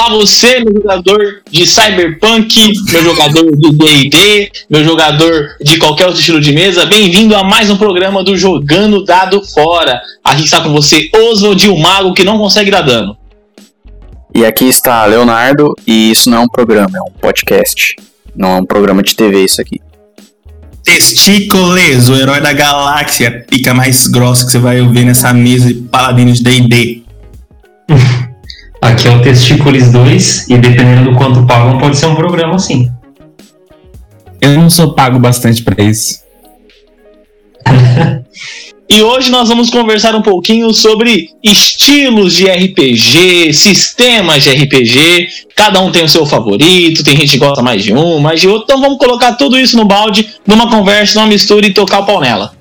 Olá você, meu jogador de Cyberpunk, meu jogador de D&D, meu jogador de qualquer outro estilo de mesa, bem-vindo a mais um programa do Jogando Dado Fora. Aqui está com você Oswald, o mago que não consegue dar dano. E aqui está Leonardo, e isso não é um programa, é um podcast. Não é um programa de TV isso aqui. Testícoles, o herói da galáxia, pica mais grossa que você vai ouvir nessa mesa de paladinos de D&D. Aqui é o Testícolis 2 e dependendo do quanto pagam, pode ser um programa assim. Eu não sou pago bastante para isso. E hoje nós vamos conversar um pouquinho sobre estilos de RPG, sistemas de RPG. Cada um tem o seu favorito, tem gente que gosta mais de um, mais de outro. Então vamos colocar tudo isso no balde, numa conversa, numa mistura e tocar o pau nela.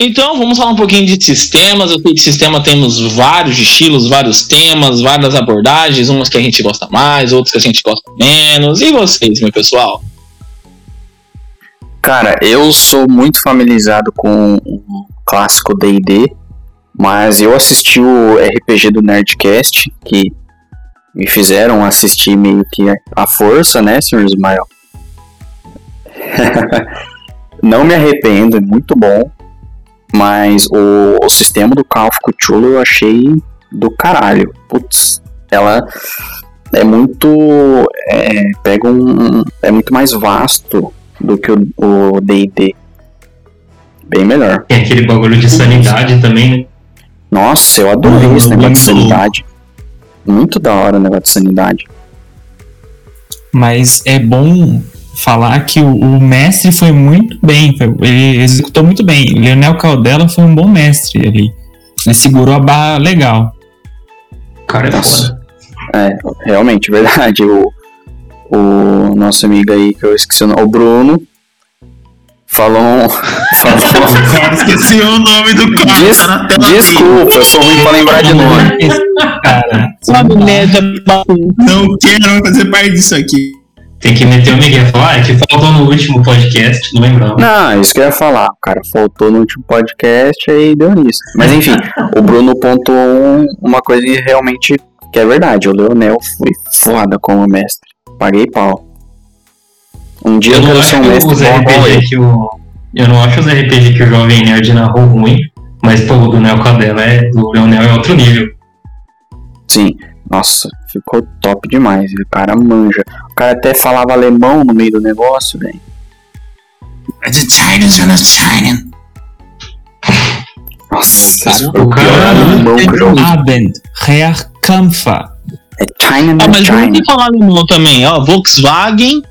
Então, vamos falar um pouquinho de sistemas. Eu sei que sistema temos vários estilos, vários temas, várias abordagens, umas que a gente gosta mais, outras que a gente gosta menos. E vocês, meu pessoal? Cara, eu sou muito familiarizado com o clássico D&D, mas eu assisti o RPG do Nerdcast, que me fizeram assistir meio que à força, né, Sr. Ismael? Não me arrependo, é muito bom. Mas o, o sistema do Call of Cthulhu eu achei do caralho. Putz, ela é muito. É, pega um. É muito mais vasto do que o DD. Bem melhor. Tem aquele bagulho de sanidade também, né? Nossa, eu adorei esse negócio de sanidade. Muito da hora o negócio de sanidade. Mas é bom falar que o, o, mestre foi muito bem, ele executou muito bem. Leonel Caldela foi um bom mestre ali. Ele segurou a barra legal. Cara, é foda. É, realmente, verdade. O, o nosso amigo aí, que eu esqueci o nome, o Bruno, falou. falou cara, esqueci o nome do cara. Des, tá desculpa, eu sou ruim pra lembrar de nome. Cara, não quero fazer parte disso aqui. Tem que meter o Miguel e falar, ah, é que faltou no último podcast, não lembrava. Não, isso que eu ia falar. Cara faltou no último podcast e deu nisso. Mas enfim, o Bruno pontuou uma coisa realmente que é verdade. O Leonel foi foda como mestre. Paguei pau. Um dia eu, ser um mestre os RPG que o, Eu não acho os RPG que o Jovem Nerd narrou ruim, mas pô, o do Neo Cadela é. O Leonel é outro nível. Sim. Nossa, ficou top demais. O cara manja. O cara até falava alemão no meio do negócio, velho. China. Nossa, o pior alemão que eu já Abend, Herkampfer. É China Ah, mas China. vamos falar alemão também, ó. Volkswagen,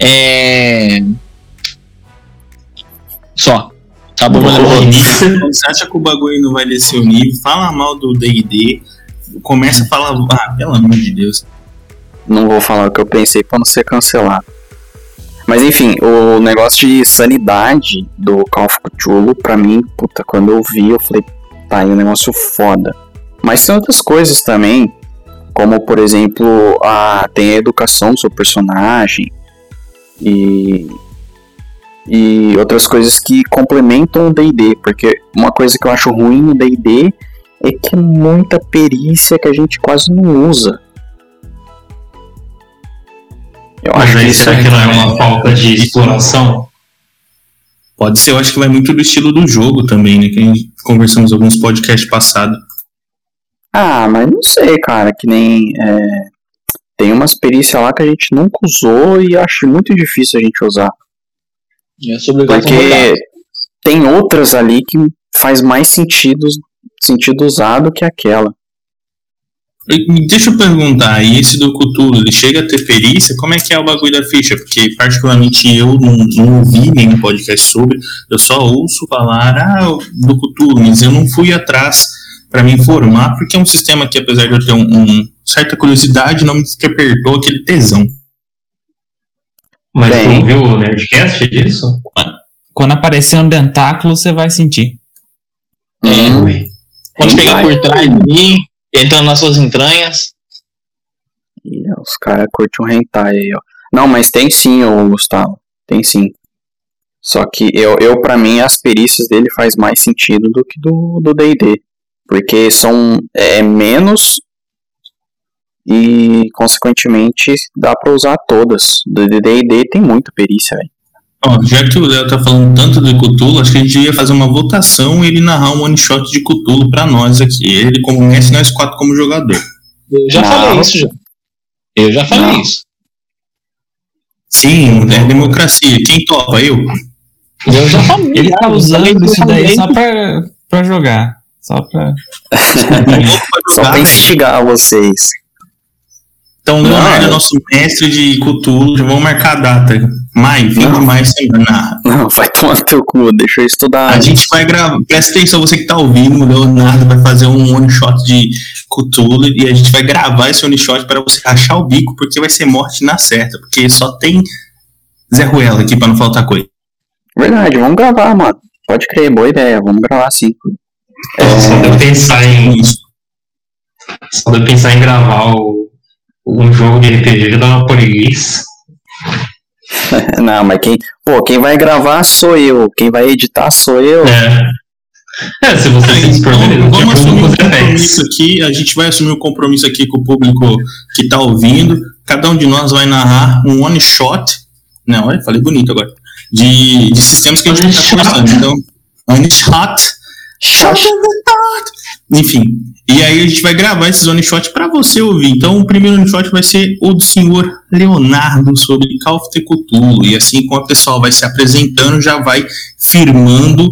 é. Só. Acabou meu alemão. Você acha que o bagulho não vai descer o nível? Fala mal do D&D. Começa a falar... Ah, pelo amor de Deus. Não vou falar o que eu pensei pra não ser cancelado. Mas enfim, o negócio de sanidade do Call of Cthulhu, pra mim, puta, quando eu vi, eu falei, tá aí um negócio foda. Mas tem outras coisas também, como por exemplo, a, tem a educação do seu personagem e, e outras coisas que complementam o DD, porque uma coisa que eu acho ruim no DD é que é muita perícia que a gente quase não usa. Eu Mas acho aí que isso será é que não é uma falta de exploração? Pode ser, eu acho que vai muito do estilo do jogo também, né? Que a gente conversamos em alguns podcasts passados. Ah, mas não sei, cara, que nem. é, tem umas perícias lá que a gente nunca usou e acho muito difícil a gente usar. É Porque tem outras ali que faz mais sentido, sentido usar do que aquela. Deixa eu perguntar, e esse do Cthulhu, ele chega a ter perícia? Como é que é o bagulho da ficha? Porque particularmente eu não, não ouvi nenhum podcast sobre, eu só ouço falar ah, do Cthulhu, mas eu não fui atrás para me informar, porque é um sistema que apesar de eu ter um, um certa curiosidade, não me despertou aquele tesão. Mas Bem. tu viu o Nerdcast disso? Quando aparecer um dentáculo, você vai sentir. É. Pode pegar por trás ali, entrando nas suas entranhas. Ih, os caras curtem um hentai aí, ó. Não, mas tem sim, ô Gustavo. Tem sim. Só que eu, eu para mim, as perícias dele faz mais sentido do que do do D&D. Porque são é, menos e, consequentemente, dá pra usar todas. Do D&D tem muita perícia, velho. Ó, já que o Léo tá falando tanto de Cthulhu, acho que a gente ia fazer uma votação e ele narrar um one shot de Cthulhu pra nós aqui. Ele como mestre, nós quatro como jogador. Eu já Não. falei isso já. Eu já falei Não. isso. Sim, é democracia. Quem topa? Eu? Eu já falei. Ele tá usando isso daí também. só pra, pra jogar. Só pra. Só pra instigar vocês. Então, Leonardo é nosso mestre de Cthulhu. Já vamos marcar a data. Maio, 20 de maio, semana. Não, vai tomar no teu cu, deixa eu estudar. A gente vai gravar. Presta atenção, você que tá ouvindo, o Leonardo vai fazer um one shot de Cthulhu e a gente vai gravar esse one shot para você rachar o bico, porque vai ser morte na certa. Porque só tem Zé Ruela aqui pra não faltar coisa. Verdade, vamos gravar, mano. Pode crer, boa ideia, vamos gravar sim. Só de eu pensar em. Isso. Só de eu pensar em gravar o, um jogo de RPG já dá uma preguiça. Não, mas quem, pô, quem vai gravar sou eu, quem vai editar sou eu. É. É, se você beleza. Então, vamos assumir os compromisso aqui. A gente vai assumir o compromisso aqui com o público que tá ouvindo. Cada um de nós vai narrar um one shot. Não, olha, falei bonito agora. De, de sistemas que a gente tá shot. conversando. Então, one shot. Shot the dot. Enfim. E aí a gente vai gravar esses one shot para você ouvir. Então o primeiro one shot vai ser o do senhor Leonardo sobre Call of Cthulhu. E assim, como a pessoa vai se apresentando, já vai firmando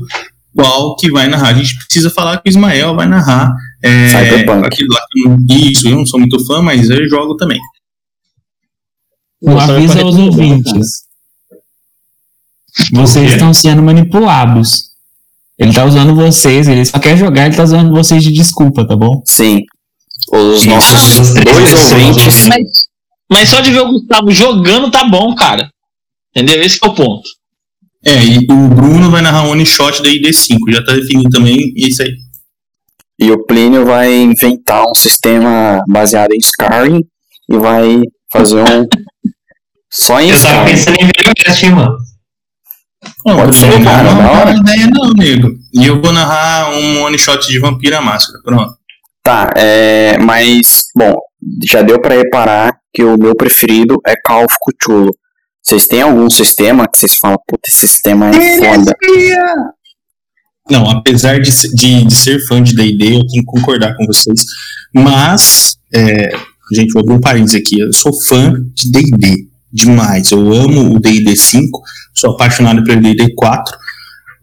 qual que vai narrar. A gente precisa falar que o Ismael vai narrar. É, Cyberpunk. aquilo lá que eu não- Isso, eu não sou muito fã, mas eu jogo também. Um vai aos ouvintes. Vocês quê? estão sendo manipulados. Ele tá usando vocês, ele só quer jogar, ele tá usando vocês de desculpa, tá bom? Sim. Os nossos dois ouvintes. Mas, mas só de ver o Gustavo jogando tá bom, cara. Entendeu? Esse que é o ponto. É, e o Bruno vai narrar um one shot da ID5. Já tá definido também, e é isso aí. E o Plínio vai inventar um sistema baseado em Skyrim e vai fazer um. Só em Eu tava pensando em ver o mano. Não, Pode ser, não, cara, não, da não, hora. não, ideia não, nego. E eu vou narrar um one shot de Vampira Máscara. Pronto. Tá, é, mas, bom, já deu pra reparar que o meu preferido é Call of Cthulhu. Vocês têm algum sistema que vocês falam, puta, esse sistema é foda? Não, apesar de, de, de ser fã de D&D, eu tenho que concordar com vocês. Mas, é, gente, vou abrir um parênteses aqui. Eu sou fã de D&D demais. Eu amo o D&D 5, sou apaixonado pelo D&D 4,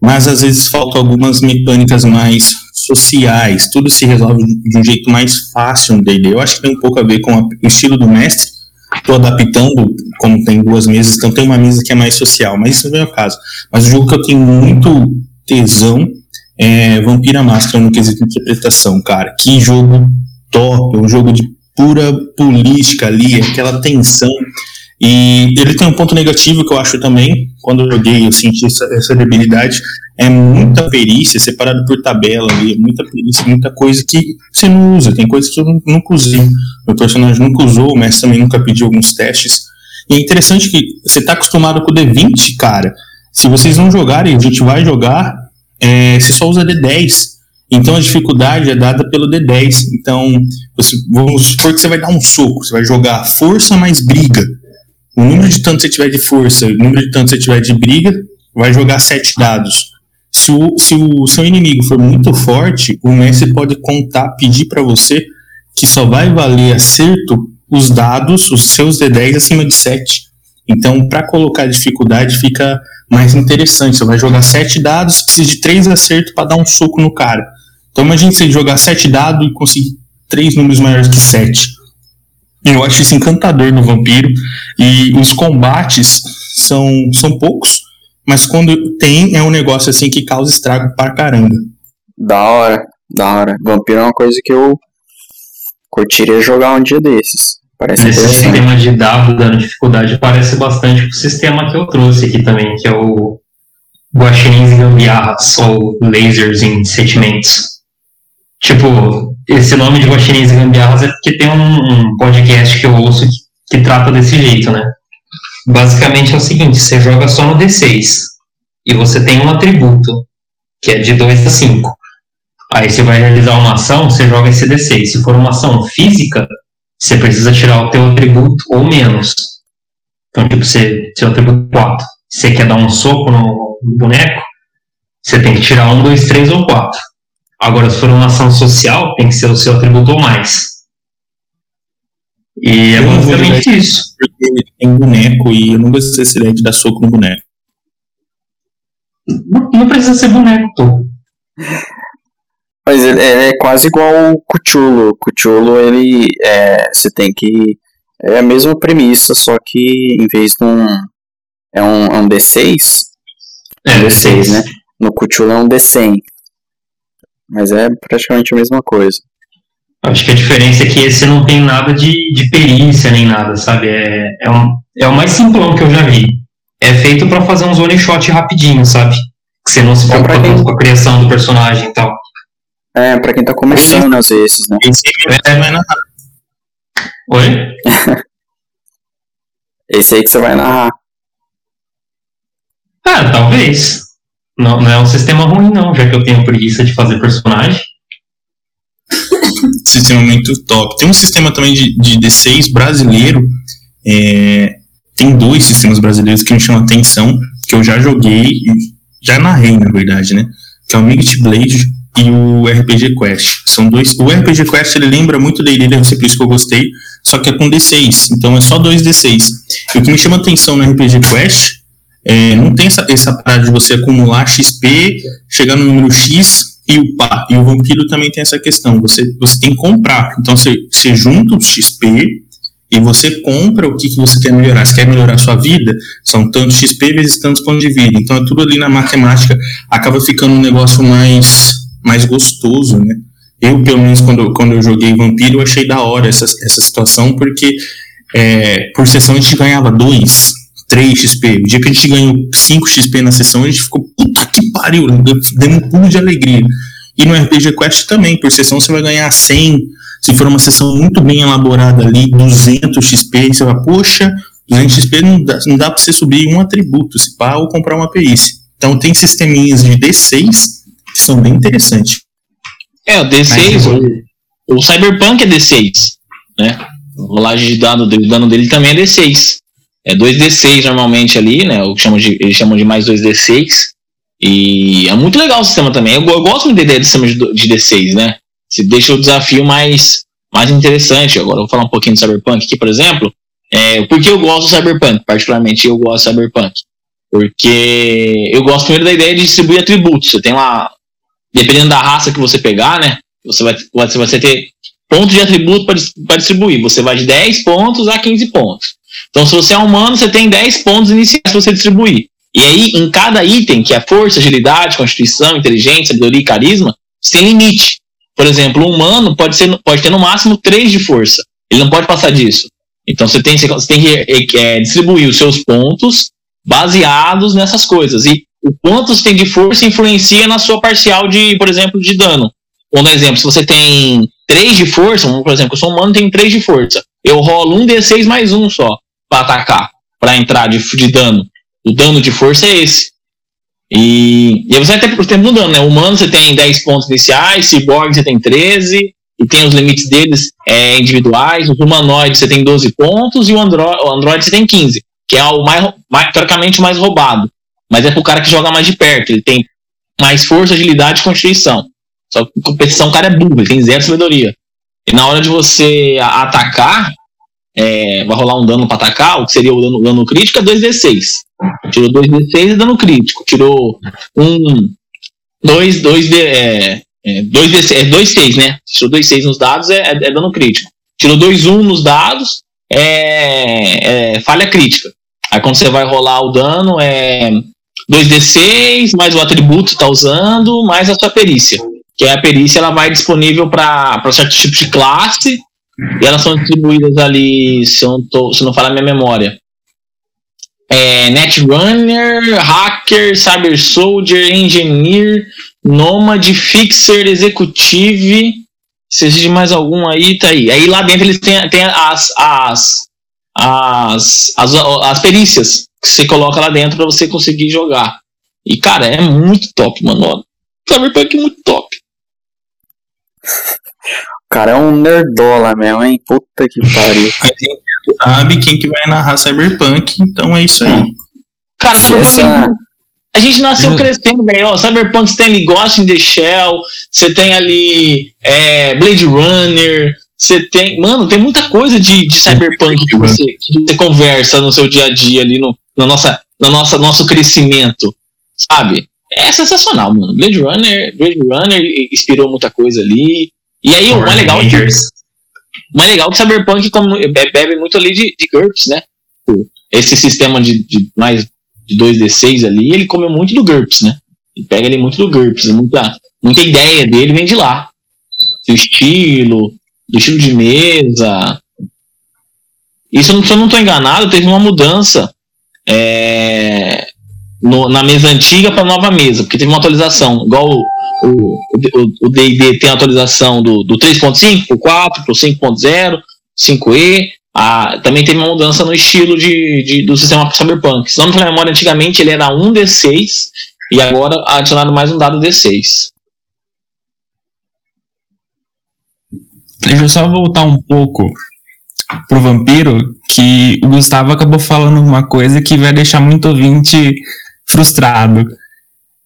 mas às vezes faltam algumas mecânicas mais sociais. Tudo se resolve de um jeito mais fácil no D&D. Eu acho que tem um pouco a ver com o estilo do mestre. Estou adaptando, como tem duas mesas, então tem uma mesa que é mais social, mas isso não é o caso. Mas o jogo que eu tenho muito tesão é Vampira Máscara no quesito de interpretação, cara. Que jogo top, um jogo de pura política ali, aquela tensão. E ele tem um ponto negativo que eu acho também, quando eu joguei, eu senti essa, essa debilidade, é muita perícia separado por tabela ali, muita perícia, muita coisa que você não usa, tem coisas que eu nu- nunca usei. Meu personagem nunca usou, o mestre também nunca pediu alguns testes. E é interessante que você tá acostumado com o D20, cara. Se vocês não jogarem, a gente vai jogar, é, você só usa D10. Então a dificuldade é dada pelo D10. Então, você, vamos supor que você vai dar um soco, você vai jogar força mais briga. O número de tanto você tiver de força, o número de tanto você tiver de briga, vai jogar sete dados. Se o, se o seu inimigo for muito forte, o mestre pode contar, pedir para você que só vai valer acerto os dados, os seus D10 acima de 7. Então, para colocar dificuldade, fica mais interessante. Você vai jogar 7 dados, precisa de 3 acertos para dar um soco no cara. Então, imagine você jogar 7 dados e conseguir 3 números maiores que 7. Eu acho isso encantador no vampiro. E os combates são, são poucos, mas quando tem, é um negócio assim que causa estrago pra caramba. Da hora, da hora. Vampiro é uma coisa que eu curtiria jogar um dia desses. Parece Esse sistema de dado dando dificuldade parece bastante com o sistema que eu trouxe aqui também, que é o Guaxinins e Gambiarras, ou Lasers em Sentimentos. Tipo, esse nome de Guaxinins e Gambiarras é porque tem um, um podcast que eu ouço que, que trata desse jeito, né? basicamente é o seguinte: você joga só no D6 e você tem um atributo que é de 2 a 5. Aí você vai realizar uma ação, você joga esse D6. Se for uma ação física, você precisa tirar o teu atributo ou menos. Então, tipo, você, seu atributo 4. Você quer dar um soco no, no boneco, você tem que tirar um, dois, três ou quatro. Agora, se for uma ação social, tem que ser o seu atributo ou mais. E é Eu vou basicamente isso. Porque tem boneco e eu não gostei dessa ideia de dar soco no boneco. Não, não precisa ser boneco, pô. Mas ele, ele é quase igual o Cthulhu. O Cthulhu, ele. É, você tem que. É a mesma premissa, só que em vez de um. É um, é um D6. É, um D6, né? No Cthulhu é um D100. Mas é praticamente a mesma coisa. Acho que a diferença é que esse não tem nada de, de perícia nem nada, sabe? É, é, um, é o mais simplão que eu já vi. É feito pra fazer uns one shot rapidinho, sabe? Que você não se É preocupa quem- tanto com a criação do personagem e tal. É, pra quem tá começando às vezes, né? Esse aí É. você vai narrar. Oi? Esse aí que você vai narrar. Ah, talvez. Não, não é um sistema ruim, não, já que eu tenho preguiça de fazer personagem. sistema muito top. Tem um sistema também de, de D6 brasileiro. é, tem dois sistemas brasileiros que me chamam a atenção, que eu já joguei já narrei, na verdade, né? Que é o Mixed Blade e o RPG Quest. São dois. O RPG Quest ele lembra muito da Ilha, por isso que eu gostei, só que é com D6. Então é só dois D6. E o que me chama a atenção no RPG Quest é, não tem essa, essa parada de você acumular XP, chegar no número X e upar. E o vampiro também tem essa questão. Você, você tem que comprar. Então você, você junta o XP e você compra o que, que você quer melhorar. Você quer melhorar a sua vida? São tantos XP vezes tantos pontos de vida. Então é tudo ali na matemática. Acaba ficando um negócio mais, mais gostoso, né? Eu, pelo menos, quando, quando eu joguei Vampiro, eu achei da hora essa, essa situação, porque é, por sessão a gente ganhava 2, 3 XP. O dia que a gente ganhou 5 XP na sessão, a gente ficou, puta que pariu, deu um pulo de alegria. E no RPG Quest também, por sessão você vai ganhar 100. Se for uma sessão muito bem elaborada ali, 200 XP, você vai, poxa, 200 XP não dá, não dá pra você subir um atributo, se pá, ou comprar uma perícia. Então tem sisteminhas de D6 que são bem interessantes. É, o D6, o, o Cyberpunk é D6, né? A rolagem de dano o dano dele também é D6. É 2D6 normalmente ali, né? O chamam de, eles chamam de mais 2D6. E é muito legal o sistema também. Eu, eu gosto muito da ideia do sistema de, de D6, né? Se deixa o desafio mais, mais interessante. Agora eu vou falar um pouquinho do Cyberpunk aqui, por exemplo. É, por que eu gosto do Cyberpunk? Particularmente eu gosto do Cyberpunk. Porque eu gosto primeiro da ideia de distribuir atributos. Você tem lá, dependendo da raça que você pegar, né? Você vai, você vai ter pontos de atributo para distribuir. Você vai de 10 pontos a 15 pontos. Então, se você é humano, você tem 10 pontos iniciais para você distribuir. E aí, em cada item, que é força, agilidade, constituição, inteligência, sabedoria e carisma, você tem limite. Por exemplo, o humano pode, ser, pode ter no máximo 3 de força. Ele não pode passar disso. Então, você tem, você tem que é, distribuir os seus pontos baseados nessas coisas. E o quanto você tem de força influencia na sua parcial de, por exemplo, de dano. Ou no exemplo, se você tem 3 de força, por exemplo, eu sou humano tenho 3 de força. Eu rolo um D6 mais um só para atacar, para entrar de, de dano. O dano de força é esse. E, e você vai ter no dano, né? Humano você tem 10 pontos iniciais, Cyborg você tem 13, e tem os limites deles é, individuais. Os humanoides você tem 12 pontos, e o, andro o Android você tem 15, que é o mais, mais teoricamente o mais roubado. Mas é pro cara que joga mais de perto, ele tem mais força, agilidade e constituição. Só que competição o cara é burro, ele tem zero sabedoria. E na hora de você atacar, é, vai rolar um dano pra atacar, o que seria o dano, dano crítico é 2d6. Tirou 2d6 e dano crítico. Tirou um. 2, 2d. É, é, 2d6, é 2 né? Tirou 2 6 nos dados é, é, é dano crítico. Tirou 2 1 nos dados é, é falha crítica. Aí quando você vai rolar o dano é 2d6, mais o atributo que tá usando, mais a sua perícia. Que é a perícia ela vai disponível para certos tipos de classe e elas são distribuídas ali, se eu não, se não falar minha memória. É, Netrunner, Hacker, Cyber Soldier, Engineer, Nômade, Fixer, Executive. Se existe mais algum aí, tá aí. Aí lá dentro eles têm, têm as, as, as, as, as perícias que você coloca lá dentro para você conseguir jogar. E, cara, é muito top, mano. Cyberpunk é muito top. O cara é um nerdola mesmo, hein? Puta que pariu. A gente sabe quem que vai narrar Cyberpunk, então é isso aí. Cara, Se essa- a gente nasceu Eu- crescendo, velho. Ó, Cyberpunk você tem ali Ghost in the Shell, você tem ali é, Blade Runner, você tem. Mano, tem muita coisa de, de Cyberpunk que você, que você conversa no seu dia a dia ali, no, na nossa, no nossa, nosso crescimento, sabe? É sensacional, mano. Blade Runner, Blade Runner inspirou muita coisa ali. E aí, o mais legal, Rangers. o mais legal é que Cyberpunk como, be- bebe muito ali de, de GURPS, né? Esse sistema de, de mais de 2D6 ali, ele come muito do GURPS, né? Ele pega ele muito do GURPS, muita, muita ideia dele vem de lá. Do estilo, do estilo de mesa. Isso, se eu não estou enganado, teve uma mudança é, no- na mesa antiga para nova mesa, porque teve uma atualização, igual o- o o- o D&D tem a atualização do, do 3.5 pro 4, pro 5.0, 5E, ah, também teve uma mudança no estilo de, de- do sistema Cyberpunk. Se não me a memória, antigamente ele era 1D6 e agora adicionaram mais um dado D6. Deixa eu só voltar um pouco pro vampiro, que o Gustavo acabou falando uma coisa que vai deixar muito ouvinte frustrado.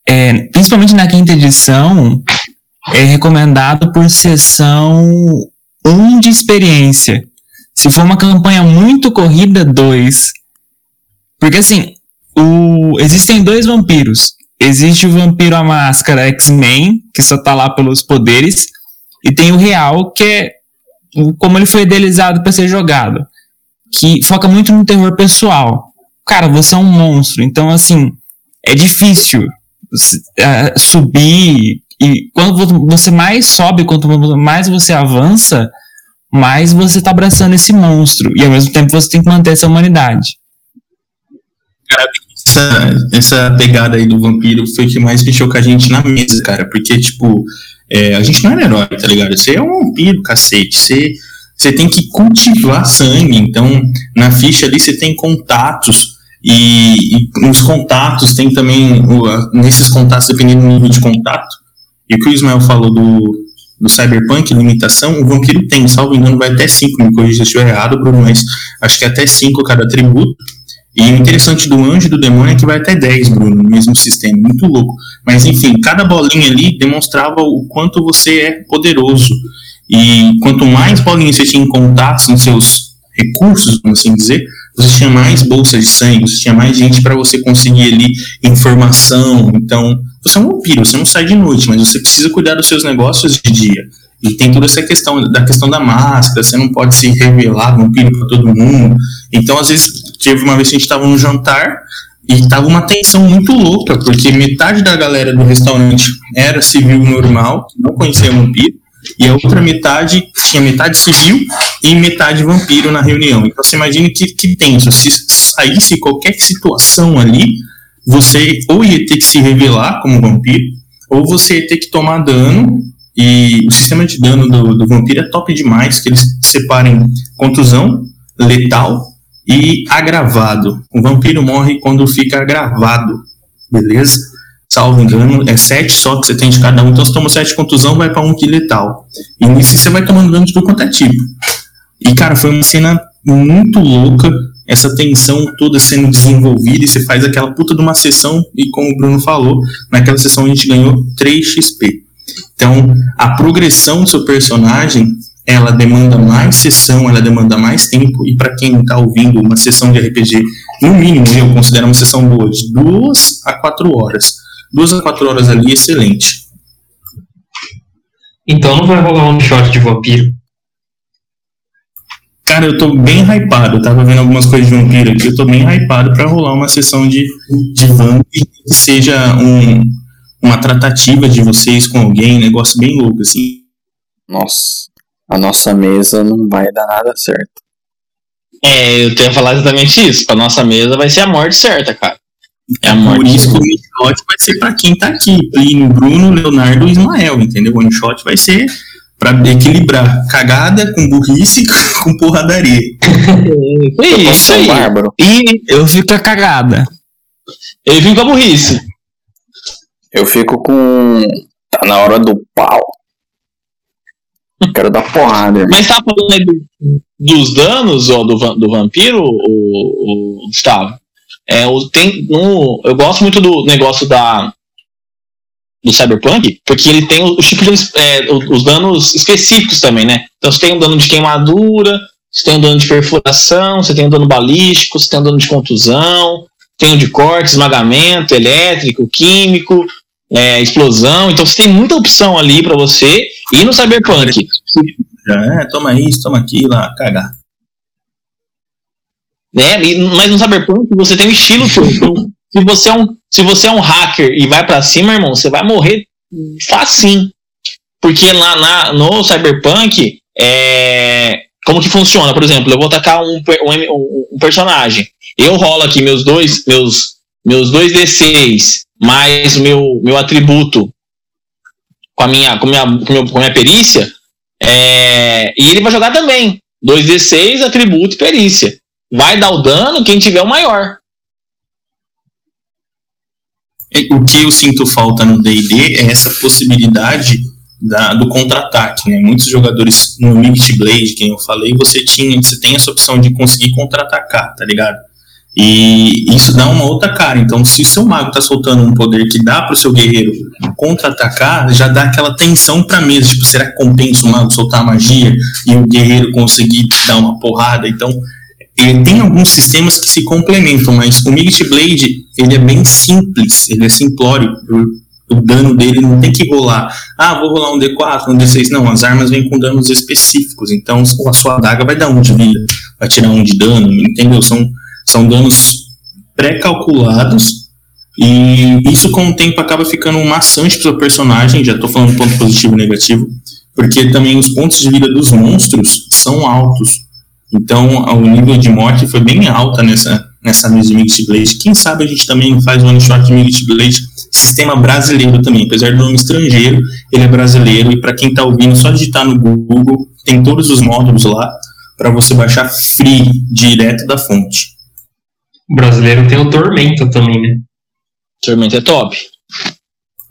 É, principalmente na quinta edição, é recomendado por sessão 1 de experiência. Se for uma campanha muito corrida, 2. Porque assim, o- existem dois vampiros. Existe o vampiro à máscara X-Men, que só tá lá pelos poderes, e tem o real, que é como ele foi idealizado para ser jogado, que foca muito no terror pessoal. Cara, você é um monstro, então assim, é difícil eh, subir e quando vo- você mais sobe, quanto mais você avança, mais você tá abraçando esse monstro e ao mesmo tempo você tem que manter essa humanidade. Essa, essa pegada aí do vampiro foi o que mais mexeu com a gente na mesa, cara. Porque, tipo, é, a gente não era herói, tá ligado? Você é um vampiro, cacete. Você, você tem que cultivar sangue. Então, na ficha ali você tem contatos. E, e nos contatos tem também, nesses contatos, dependendo do nível de contato. E o que o Ismael falou do, do Cyberpunk, limitação, o vampiro tem, salvo engano, vai até 5. Me corrija se estiver errado, Bruno, mas acho que é até 5 cada atributo. E o interessante do anjo e do demônio é que vai até 10, Bruno, no mesmo sistema. Muito louco. Mas enfim, cada bolinha ali demonstrava o quanto você é poderoso. E quanto mais bolinhas você tinha em contato seus recursos, vamos assim dizer, você tinha mais bolsas de sangue, você tinha mais gente para você conseguir ali informação. Então, você é um vampiro, você não sai de noite, mas você precisa cuidar dos seus negócios de dia. E tem toda essa questão da questão da máscara, você não pode se revelar vampiro para todo mundo. Então, às vezes, teve uma vez que a gente estava no jantar e tava uma tensão muito louca, porque metade da galera do restaurante era civil normal, não conhecia vampiro, e a outra metade tinha metade civil e metade vampiro na reunião. Então você imagina que, que tenso, se saísse qualquer situação ali, você ou ia ter que se revelar como vampiro, ou você ia ter que tomar dano, e o sistema de dano do, do vampiro é top demais, que eles separem contusão, letal e agravado. O vampiro morre quando fica agravado, beleza? Salvo engano, é 7 só que você tem de cada um. Então, se toma 7 contusão, vai para 1 de letal. E nisso você vai tomando dano de tudo quanto é tipo. E, cara, foi uma cena muito louca, essa tensão toda sendo desenvolvida, e você faz aquela puta de uma sessão, e como o Bruno falou, naquela sessão a gente ganhou 3 XP. Então, a progressão do seu personagem ela demanda mais sessão, ela demanda mais tempo, e para quem está ouvindo uma sessão de RPG, no mínimo eu considero uma sessão boa de duas a quatro horas. Duas a quatro horas ali, excelente. Então não vai rolar um shot de vampiro. Cara, eu tô bem hypado, eu tava vendo algumas coisas de vampiro aqui, eu tô bem hypado para rolar uma sessão de, de vamp que seja um, uma tratativa de vocês com alguém, um negócio bem louco, assim. Nossa, a nossa mesa não vai dar nada certo. É, eu tenho falado exatamente isso. Pra nossa mesa vai ser a morte certa, cara. É a Por morte isso que o one shot vai ser pra quem tá aqui, Plínio, Bruno, Leonardo e Ismael, entendeu? O one shot vai ser Pra equilibrar cagada com burrice com porradaria. É isso aí. bárbaro. E eu fico com a cagada. Ele vem com a burrice. Eu fico com. Tá na hora do pau. Quero dar porrada. Mas tá falando aí do- dos danos ó, do, do vampiro, o, o Gustavo? É, o, tem, no, eu gosto muito do negócio da do Cyberpunk, porque ele tem os tipos de, é, os danos específicos também, né? Então você tem um dano de queimadura, você tem um dano de perfuração, você tem um dano balístico, você tem um dano de contusão, tem um de corte, esmagamento, elétrico, químico, é, explosão. Então você tem muita opção ali pra você. E no Cyberpunk, Já é, toma isso, toma aquilo, ah, cagar. né? E- mas no Cyberpunk você tem um estilo todo. Se você é um, se você é um hacker e vai pra cima, irmão, você vai morrer facinho. Porque lá na, no Cyberpunk, é, como que funciona? Por exemplo, eu vou atacar um, um, um- personagem. Eu rolo aqui meus dois, meus, meus dois D6 mais meu, meu atributo com a minha, com minha, com minha, com minha perícia. é, e ele vai jogar também. 2D6, atributo e perícia vai dar o dano quem tiver o maior. É, O que eu sinto falta no D&D é essa possibilidade da- do contra-ataque, né? Muitos jogadores no Mimic Blade, quem eu falei, você tinha, você tem essa opção de conseguir contra-atacar, tá ligado? E isso dá uma outra cara. Então, se o seu mago tá soltando um poder que dá pro seu guerreiro contra-atacar, já dá aquela tensão pra mesa. Tipo, será que compensa o mago soltar a magia e o guerreiro conseguir dar uma porrada? Então, ele tem alguns sistemas que se complementam, mas o Migit Blade ele é bem simples, ele é simplório. O, o dano dele não tem que rolar. Ah, vou rolar um D4, um D6. Não, as armas vêm com danos específicos. Então a sua adaga vai dar um de vida, vai tirar um de dano, entendeu? São, são danos pré-calculados. E isso com o tempo acaba ficando maçante pro seu personagem. Já tô falando ponto positivo e negativo. Porque também os pontos de vida dos monstros são altos. Então, o nível de morte foi bem alta nessa, nessa mesa de Mixed Blade. Quem sabe a gente também faz um one shot de Mixed Blade, sistema brasileiro também. Apesar do nome estrangeiro, ele é brasileiro. E para quem está ouvindo, só digitar no Google, tem todos os módulos lá para você baixar free, direto da fonte. O brasileiro tem o Tormento também, né? Tormenta é top.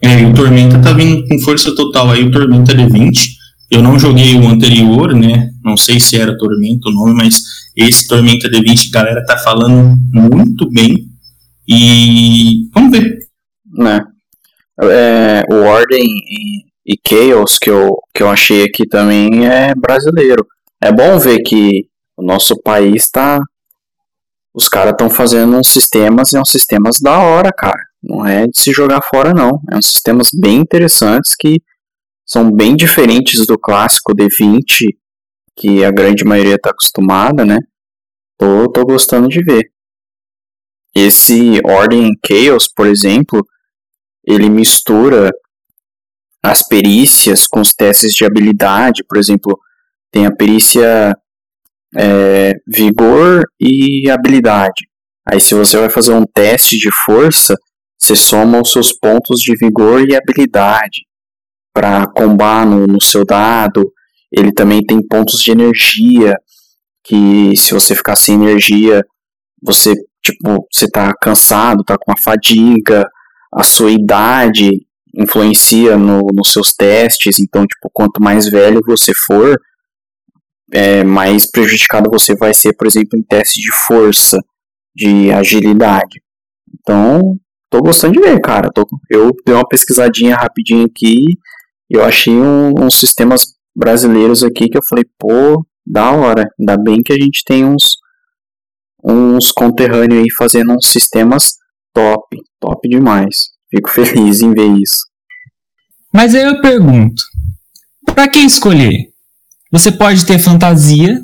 É, e o Tormenta tá vindo com força total aí, o Tormenta D20. Eu não joguei o anterior, né? Não sei se era Tormenta o nome, mas esse Tormenta D20, a galera tá falando muito bem. E vamos ver. né? É, o Ordem e, Chaos que eu, que eu achei aqui também é brasileiro. É bom ver que o nosso país tá. Os caras estão fazendo uns sistemas e uns sistemas da hora, cara. Não é de se jogar fora, não. É uns sistemas bem interessantes que são bem diferentes do clássico D20, que a grande maioria tá acostumada, né? Tô, tô gostando de ver. Esse Ordem Chaos, por exemplo, ele mistura as perícias com os testes de habilidade. Por exemplo, tem a perícia é, vigor e habilidade. Aí, se você vai fazer um teste de força, você soma os seus pontos de vigor e habilidade para combar no, no seu dado. Ele também tem pontos de energia, que se você ficar sem energia, você tipo, você tá cansado, tá com uma fadiga, a sua idade influencia no, nos seus testes, então, tipo, quanto mais velho você for, é, mais prejudicado você vai ser, por exemplo, em testes de força, de agilidade. Então, tô gostando de ver, cara. Tô, eu dei uma pesquisadinha rapidinho aqui eu achei um, uns sistemas brasileiros aqui que eu falei, pô, da hora. Ainda bem que a gente tem uns uns conterrâneos aí fazendo uns sistemas top, top demais. Fico feliz em ver isso. Mas aí eu pergunto: pra que escolher? Você pode ter fantasia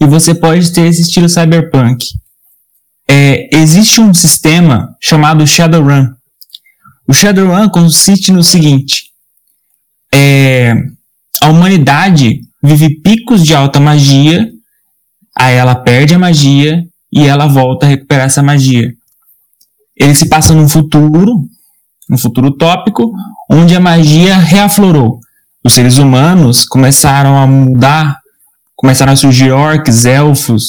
e você pode ter esse estilo cyberpunk. É, existe um sistema chamado Shadowrun. O Shadowrun consiste no seguinte: é, a humanidade vive picos de alta magia, aí ela perde a magia e ela volta a recuperar essa magia. Ele se passa num futuro, um futuro tópico, onde a magia reaflorou. os seres humanos começaram a mudar, começaram a surgir orcs, elfos,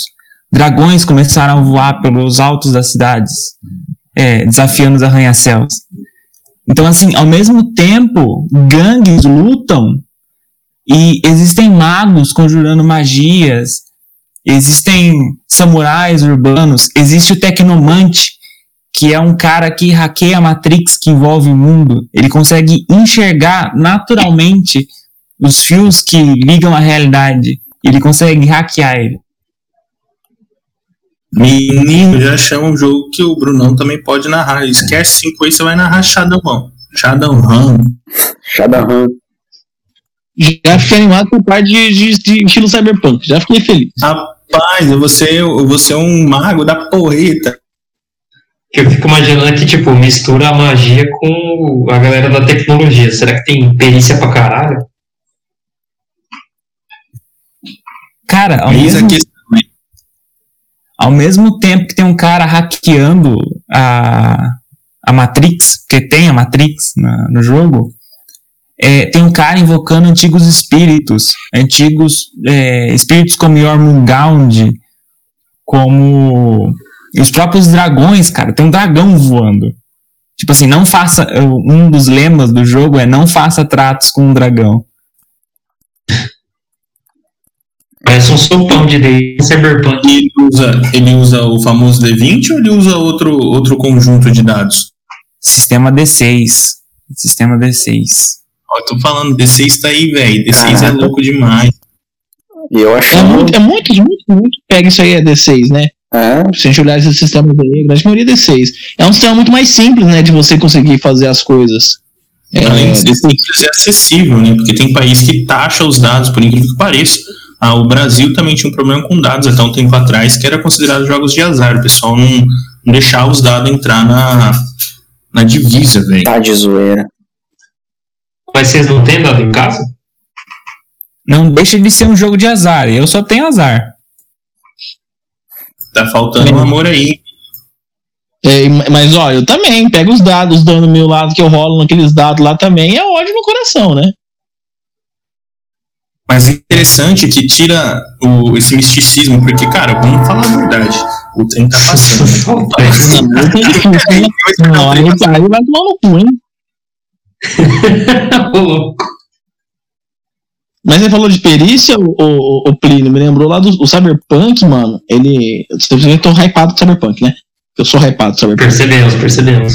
dragões começaram a voar pelos altos das cidades, é, desafiando os arranha-céus. Então, assim, ao mesmo tempo, gangues lutam e existem magos conjurando magias, existem samurais urbanos, existe o tecnomante, que é um cara que hackeia a Matrix que envolve o mundo. Ele consegue enxergar naturalmente os fios que ligam a realidade. Ele consegue hackear ele. Menino, já chama um jogo que o Brunão também pode narrar. Esquece 5 aí, você vai narrar Shadowrun. Shadowrun. Shadowrun. Já fiquei animado com o par de, de, de estilo cyberpunk. Já fiquei feliz. Rapaz, você, você é um mago da porreta. Eu fico imaginando que, tipo, mistura a magia com a galera da tecnologia. Será que tem perícia pra caralho? Cara, ao Eis mesmo, hein? Ao mesmo tempo que tem um cara hackeando a, a Matrix, porque tem a Matrix na- no jogo, é, tem um cara invocando antigos espíritos, antigos é, espíritos como Jormungand, como os próprios dragões, cara, tem um dragão voando. Tipo assim, não faça. Um dos lemas do jogo é não faça tratos com um dragão. Parece um sopão de D cyberpunk. E ele usa, ele usa o famoso D20 ou ele usa outro, outro conjunto de dados? Sistema D6. Sistema D6. Ó, eu tô falando, D6 tá aí, velho. D6 é Caraca. louco demais. E eu É achando. muito, é muito, muito, muito pega isso aí, é D6, né? É, Se a gente olhar esse sistema aí, a grande maioria é D6. É um sistema muito mais simples, né? De você conseguir fazer as coisas. É, Além de ser simples, é acessível, né? Porque tem país que taxa os dados, por incrível que pareça. Ah, o Brasil também tinha um problema com dados até um tempo atrás, que era considerado jogos de azar. O pessoal não, não deixava os dados entrar na, na divisa, velho. tá de zoeira. Mas vocês não têm dado em casa? Não deixa de ser um jogo de azar. Eu só tenho azar. Tá faltando um amor aí. é, mas olha, eu também pego os dados, os danos do meu lado que eu rolo naqueles dados lá também, é ódio no coração, né? Mas é interessante que tira o, esse misticismo, porque, cara, vamos falar a verdade. O trem tá passando. Tá né? Não, aí vai tomar no cu, hein? Ô, louco. Mas você falou de perícia, o, o, o Plínio, me lembrou lá do o Cyberpunk, mano. Ele. Eu tô hypado com Cyberpunk, né? Eu sou hypado com Cyberpunk. Percebemos, percebemos.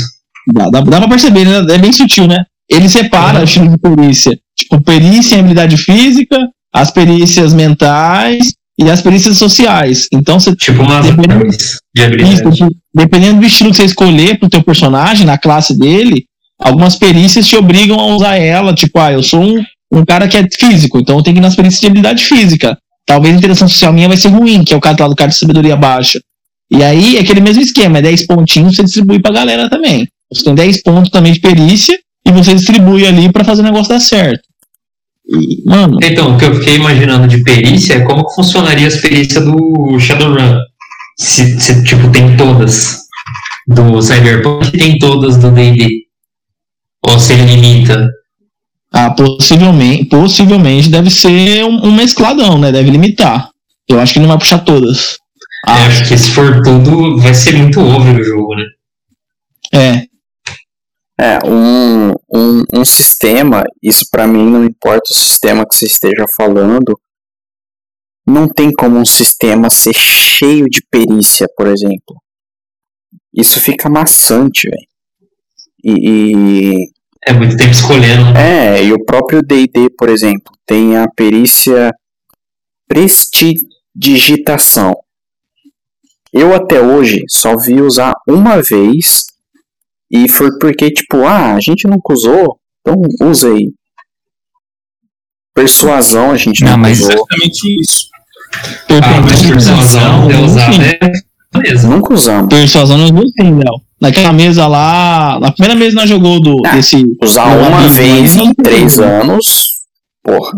Dá, dá, dá pra perceber, né? É bem sutil, né? Ele separa Uhum. o estilo de perícia. Tipo, perícia em habilidade física, as perícias mentais e as perícias sociais. Então, você. Tipo umas Dependendo- de dependendo do estilo que você escolher pro teu personagem, na classe dele, algumas perícias te obrigam a usar ela. Tipo, ah, eu sou um, um cara que é físico, então eu tenho que ir nas perícias de habilidade física. Talvez a interação social minha vai ser ruim, que é o caso lá do cara de sabedoria baixa. E aí, é aquele mesmo esquema, é 10 pontinhos, você distribui pra galera também. Você tem 10 pontos também de perícia, e você distribui ali pra fazer o negócio dar certo. E, mano, Então, o que eu fiquei imaginando de perícia é como que funcionaria as perícias do Shadowrun. Se, se tipo, tem todas do Cyberpunk tem todas do D&D. Ou se ele limita. ah, possivelmente, possivelmente deve ser um, um mescladão, né? Deve limitar. Eu acho que ele não vai puxar todas. Eu Ah, acho que se for tudo, vai ser muito over o jogo, né? é. É, um, um, um sistema, isso pra mim não importa o sistema que você esteja falando, não tem como um sistema ser cheio de perícia, por exemplo. Isso fica maçante, velho. E, e- É muito tempo escolhendo. né? é, e o próprio D&D, por exemplo, tem a perícia prestidigitação. Eu até hoje só vi usar uma vez e foi porque, tipo, ah, a gente nunca usou, então usa aí. Persuasão a gente Não, não, mas- usou. Exatamente isso. Ah, mas persuasão, é. Beleza. Nunca usamos. Persuasão nós usamos sim, Léo. Naquela mesa lá, na primeira mesa nós jogou do, Ah, desse. Usar uma vez em três anos, porra,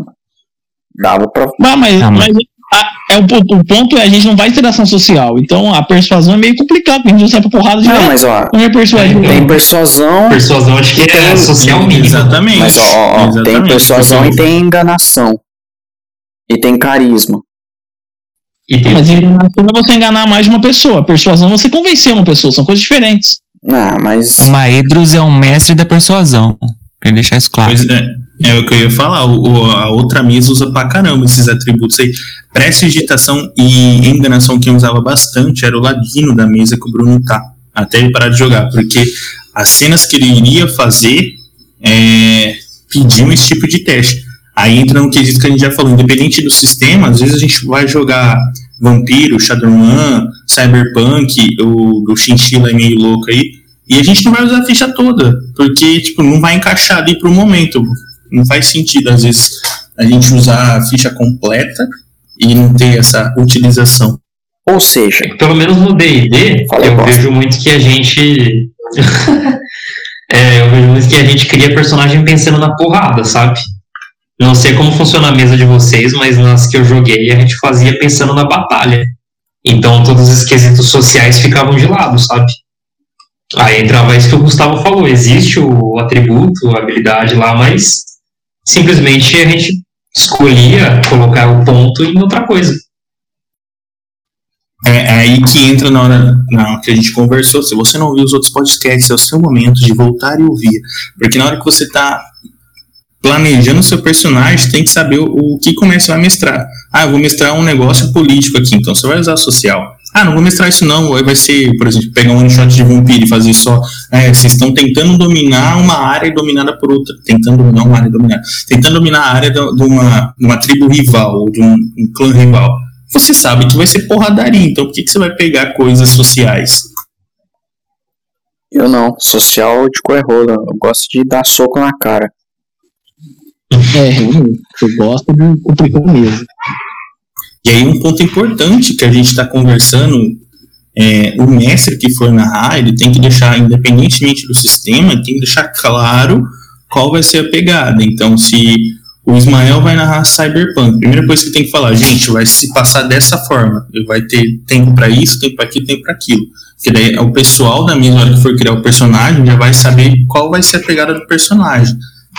dava pra... Ah, mas, Ah, mas- mas, a, é o, o, ponto é a gente não vai ter ação social. Então a persuasão é meio complicado, porque a gente não sai pra porrada de Não, mas ó, Como é persuasão? tem persuasão. Persuasão acho que é Tem- social mínima. Exatamente. Mas ó, ó, ó, tem Exatamente. persuasão e tem enganação. E tem carisma. E tem Mas enganação é você enganar mais de uma pessoa. Persuasão é você convencer uma pessoa, são coisas diferentes. Ah, mas. O Maedros é um mestre da persuasão. Queria deixar isso claro. Pois é, é o que eu ia falar. O, o- a outra mesa usa pra caramba esses atributos aí. Prestidigitação e enganação que usava bastante era o ladino da mesa que o Bruno tá. Até ele parar de jogar. Porque as cenas que ele iria fazer é, pediam esse tipo de teste. Aí entra no quesito que a gente já falou. Independente do sistema, às vezes a gente vai jogar Vampiro, Shadowrun, Cyberpunk, o do Chinchilla é meio louco aí. E a gente não vai usar a ficha toda, porque tipo, não vai encaixar ali pro momento. Não faz sentido, às vezes, a gente usar a ficha completa e não ter essa utilização. Ou seja, Pelo menos no D&D, eu bosta. vejo muito que a gente... É, eu vejo muito que a gente cria personagem pensando na porrada, sabe? Não sei como funciona a mesa de vocês, mas nas que eu joguei a gente fazia pensando na batalha. Então todos os quesitos sociais ficavam de lado, sabe? Aí entrava isso que o Gustavo falou, existe o atributo, a habilidade lá, mas simplesmente a gente escolhia colocar o ponto em outra coisa. É, é aí que entra na hora na que a gente conversou. Se você não ouviu os outros podcasts, é o seu momento de voltar e ouvir. Porque na hora que você está planejando o seu personagem, tem que saber o, o que começa a mestrar. Ah, eu vou mestrar um negócio político aqui, então você vai usar social. Ah, não vou mestrar isso não, aí vai ser, por exemplo, pegar um one shot de vampiro e fazer só. É, vocês estão tentando dominar uma área dominada por outra. Tentando dominar uma área dominada. Tentando dominar a área de, uma, de uma tribo rival, ou de um, um clã rival. Você sabe que vai ser porradaria, então por que, que você vai pegar coisas sociais? eu não. Social de cor é rola. Eu gosto de dar soco na cara. É. Eu gosto de complicar mesmo. E aí um ponto importante que a gente está conversando, é, o mestre que for narrar, ele tem que deixar, independentemente do sistema, tem que deixar claro qual vai ser a pegada. Então, se o Ismael vai narrar Cyberpunk, primeira coisa que tem que falar, gente, vai se passar dessa forma, vai ter tempo para isso, tempo para aquilo, tempo para aquilo. Porque daí o pessoal da mesma hora que for criar o personagem já vai saber qual vai ser a pegada do personagem,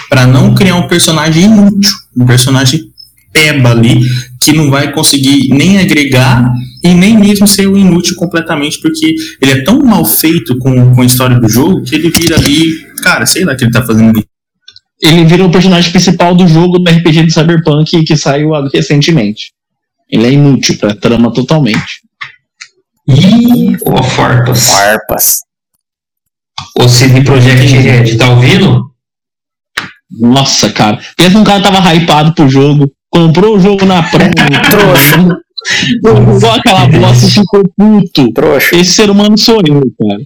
para não criar um personagem inútil, um personagem peba ali que não vai conseguir nem agregar e nem mesmo ser o inútil completamente, porque ele é tão mal feito com, com a história do jogo que ele vira ali, cara, sei lá o que ele tá fazendo ali. Ele vira o personagem principal do jogo do RPG de Cyberpunk que saiu recentemente. Ele é inútil pra trama totalmente. Ih, ô farpas. Farpas. O CD Projekt Red, tá ouvindo? Nossa, cara. Pensa um cara tava hypado pro jogo, comprou o jogo na pré, trouxa. Jogou aquela bosta e ficou puto. Trouxa. Esse ser humano sou eu, cara.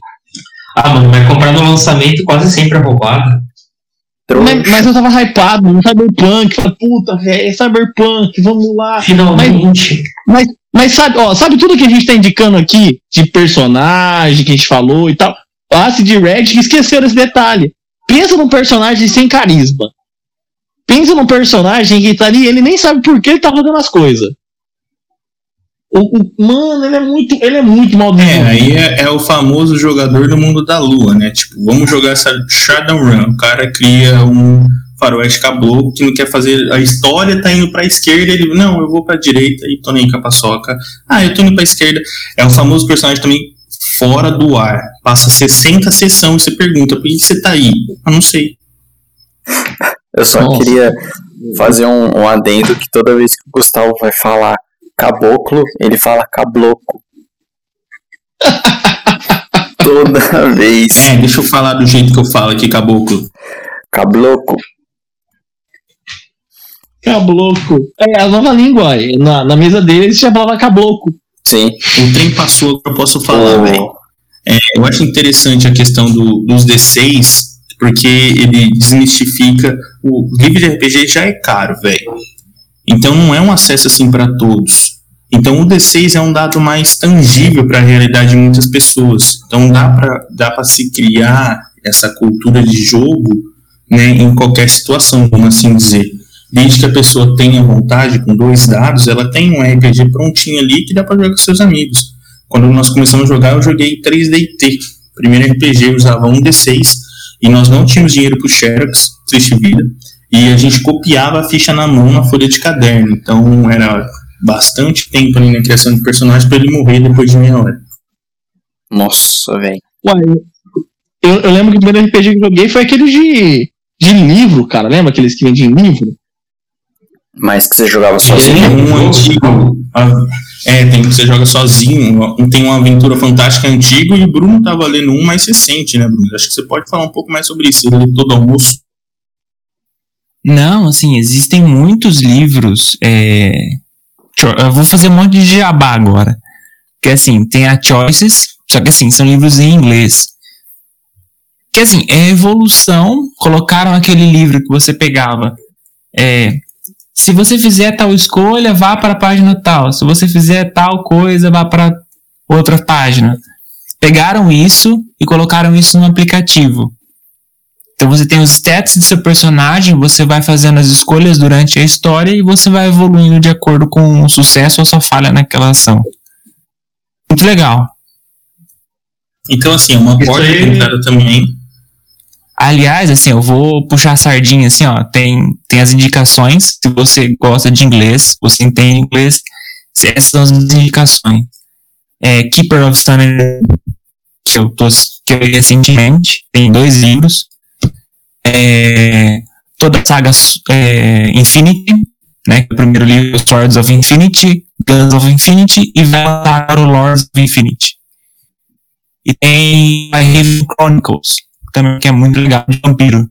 Ah, mano, mas comprar no lançamento quase sempre é roubado. Trouxa. Mas, mas eu tava hypado no Cyberpunk. Puta, velho, é Cyberpunk, vamos lá. Finalmente. Mas, mas sabe, ó, sabe tudo que a gente tá indicando aqui de personagem que a gente falou e tal? A de Red que esqueceram esse detalhe. Pensa num personagem sem carisma. Pensa num personagem que tá ali, ele nem sabe por que ele tá fazendo as coisas. O, o- mano, ele é muito, ele é muito mal É, aí é, é o famoso jogador do mundo da lua, né? Tipo, vamos jogar essa Shadowrun. O cara cria um faroeste caboclo que não quer fazer. A história tá indo pra esquerda, ele. Não, eu vou pra direita e tô nem com a paçoca. Ah, eu tô indo pra esquerda. É o famoso personagem também fora do ar. Passa 60 sessões e você pergunta, por que que você tá aí? Eu não sei. Eu só Nossa. queria fazer um, um adendo que toda vez que o Gustavo vai falar caboclo, ele fala cabloco. toda vez. É, deixa eu falar do jeito que eu falo aqui, caboclo. Cabloco. Cabloco. É a nova língua. é, Na, na mesa dele ele já falava cabloco. Sim. O trem passou, eu posso falar, O- velho. É, eu acho interessante a questão do- dos D6, porque ele desmistifica. O livro de RPG já é caro, velho. Então não é um acesso assim para todos. Então o D6 é um dado mais tangível para a realidade de muitas pessoas. Então dá para dá para se criar essa cultura de jogo né, em qualquer situação, vamos assim dizer. desde que a pessoa tenha vontade, com dois dados, ela tem um RPG prontinho ali que dá para jogar com seus amigos. Quando nós começamos a jogar, eu joguei 3DT. Primeiro RPG eu usava um D6 e nós não tínhamos dinheiro pro Xerox, triste vida. E a gente copiava a ficha na mão na folha de caderno. Então era bastante tempo ali na criação de personagem para ele morrer depois de meia hora. Nossa, velho. Uai, eu, eu lembro que o primeiro RPG que eu joguei foi aquele de, de livro, cara. Lembra aqueles que vendiam livro? Mas que você jogava sozinho? um antigo. ah, É, tem que você joga sozinho. Tem uma aventura fantástica antigo e o Bruno tava lendo um mais recente, né, Bruno? Acho que você pode falar um pouco mais sobre isso. Ele todo almoço. Não, assim, existem muitos livros. é, Eu vou fazer um monte de jabá agora. Que assim, tem a Choices, só que assim, são livros em inglês. Que assim, é evolução. Colocaram aquele livro que você pegava. É, se você fizer tal escolha, vá para a página tal. Se você fizer tal coisa, vá para outra página. Pegaram isso e colocaram isso no aplicativo. Então você tem os stats do seu personagem, você vai fazendo as escolhas durante a história e você vai evoluindo de acordo com o sucesso ou sua falha naquela ação. Muito legal. Então, assim, é uma porta de aí- entrada também. Aliás, assim, eu vou puxar a sardinha assim, ó. Tem, tem as indicações. Se você gosta de inglês, você entende inglês, essas são as indicações. É, Keeper of Stone, que eu, tô, que eu li recentemente, tem dois livros. É, toda a saga é, Infinity, né? O primeiro livro, Swords of Infinity, Guns of Infinity, e vai o Lords of Infinity. E tem a Raven Chronicles, também que é muito legal, de vampiro.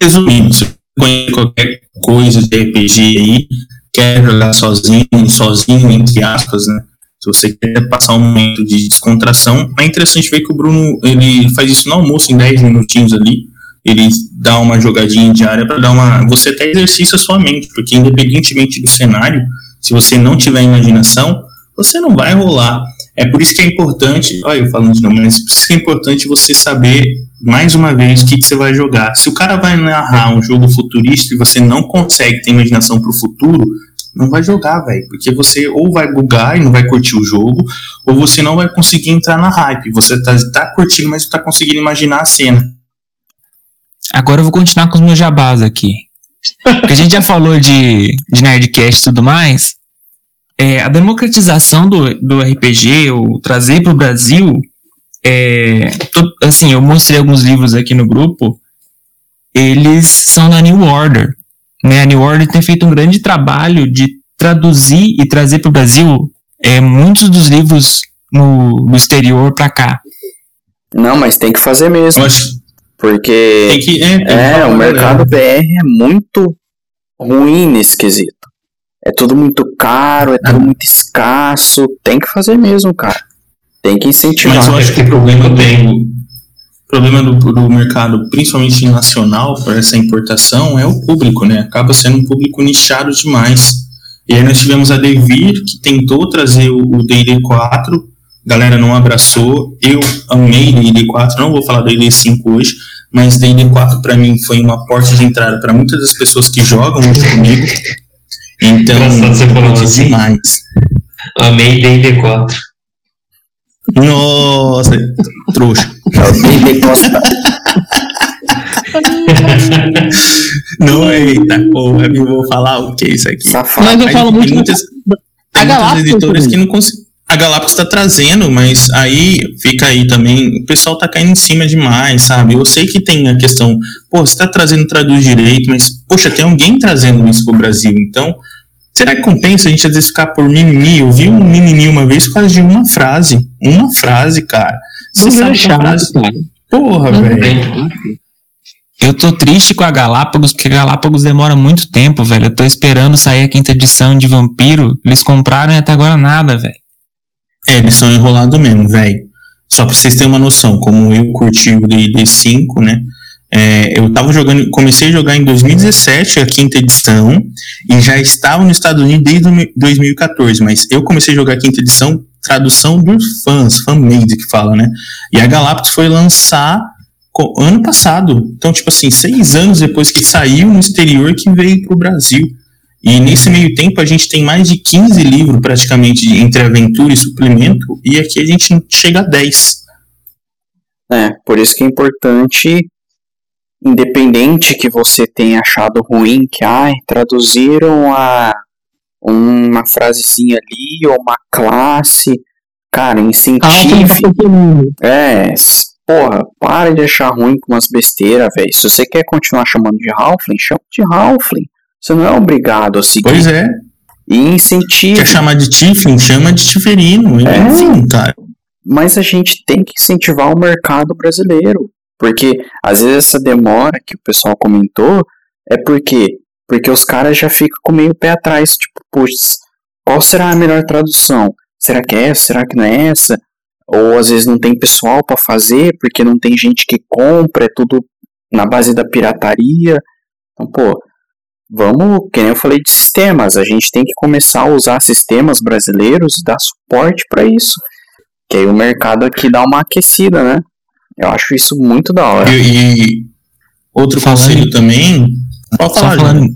Resumindo, se conhece qualquer coisa de RPG aí, quer jogar sozinho, sozinho, entre aspas, né? Se você quer passar um momento de descontração, é interessante ver que o Bruno ele faz isso no almoço em 10 minutinhos ali. Ele dá uma jogadinha diária para dar uma. Você até exercita a sua mente, porque independentemente do cenário, se você não tiver imaginação, você não vai rolar. É por isso que é importante, olha eu falando de novo, mas por isso que é importante você saber, mais uma vez, o que, que você vai jogar. Se o cara vai narrar um jogo futurista e você não consegue ter imaginação pro futuro, não vai jogar, velho. Porque você ou vai bugar e não vai curtir o jogo, ou você não vai conseguir entrar na hype. Você tá, tá curtindo, mas não tá conseguindo imaginar a cena. Agora eu vou continuar com os meus jabás aqui. Porque a gente já falou de, de Nerdcast e tudo mais. É, a democratização do, do RPG, o trazer para o Brasil, é, to- assim, eu mostrei alguns livros aqui no grupo, eles são da New Order. Né? A New Order tem feito um grande trabalho de traduzir e trazer para o Brasil é, muitos dos livros no, no exterior para cá. Não, mas tem que fazer mesmo. Que Porque que. É, é, o mercado. BR é muito ruim nesse quesito. É tudo muito caro, é tudo muito escasso. Tem que fazer mesmo, cara. Tem que incentivar. Mas eu acho que o problema tem. O problema do, do mercado, principalmente nacional, para essa importação, é o público, né? Acaba sendo um público nichado demais. E aí nós tivemos a Devir, que tentou trazer o o D&D 4, a galera não abraçou. Eu amei D&D 4, não vou falar D&D 5 hoje, mas D&D 4 para mim foi uma porta de entrada para muitas das pessoas que jogam hoje comigo. Então, Engraçado você falar assim. demais. Amei D&D 4. Nossa, trouxa. É o D&D Costa. Não, eita, porra, eu vou falar o que é isso aqui. Safado. Mas eu falo tem muito muitas, A tem muitas editoras que não conseguem. A Galápagos está trazendo, mas aí fica aí também. O pessoal tá caindo em cima demais, sabe? Eu sei que tem a questão, pô, você tá trazendo traduz direito, mas, poxa, tem alguém trazendo isso pro Brasil. Então, será que compensa a gente às vezes ficar por mimimi? Eu vi um mimimi uma vez por causa de uma frase. Uma frase, cara. Você Não é sabe chato, frase. cara. Porra, velho. Eu tô triste com a Galápagos, porque a Galápagos demora muito tempo, velho. Eu tô esperando sair a quinta edição de Vampiro. Eles compraram e até agora nada, velho. É, eles são enrolados mesmo, velho. Só pra vocês terem uma noção, como eu curti o D&D 5, né? É, eu tava jogando, comecei a jogar em 2017 a quinta edição e já estava nos Estados Unidos desde 2014, mas eu comecei a jogar a quinta edição tradução dos fãs, fanmade que fala, né? E a Galápagos foi lançar ano passado. Então, tipo assim, seis anos depois que saiu no exterior que veio pro Brasil. E nesse meio tempo a gente tem mais de 15 livros praticamente de- entre aventura e suplemento, e aqui a gente chega a 10. É, por isso que é importante, independente que você tenha achado ruim, que ai, traduziram a uma frasezinha ali ou uma classe, cara, incentive. pequenino. É, porra, para de achar ruim com umas besteiras, velho. Se você quer continuar chamando de Halfling, chama de Halfling. Você não é obrigado a seguir. Pois é, E incentive. quer chamar de Tiflin, chama de Tiferino. É. Enfim, cara. Mas a gente tem que incentivar o mercado brasileiro. Porque às vezes essa demora que o pessoal comentou é porque porque os caras já ficam com meio pé atrás, tipo, putz, qual será a melhor tradução? Será que é essa? Será que não é essa? Ou às vezes não tem pessoal para fazer porque não tem gente que compra, é tudo na base da pirataria. Então, pô, vamos, que nem eu falei de sistemas, a gente tem que começar a usar sistemas brasileiros e dar suporte para isso. Que aí o mercado aqui dá uma aquecida, né? Eu acho isso muito da hora. E, e outro Falando- conselho também. Pode Só falar, falando,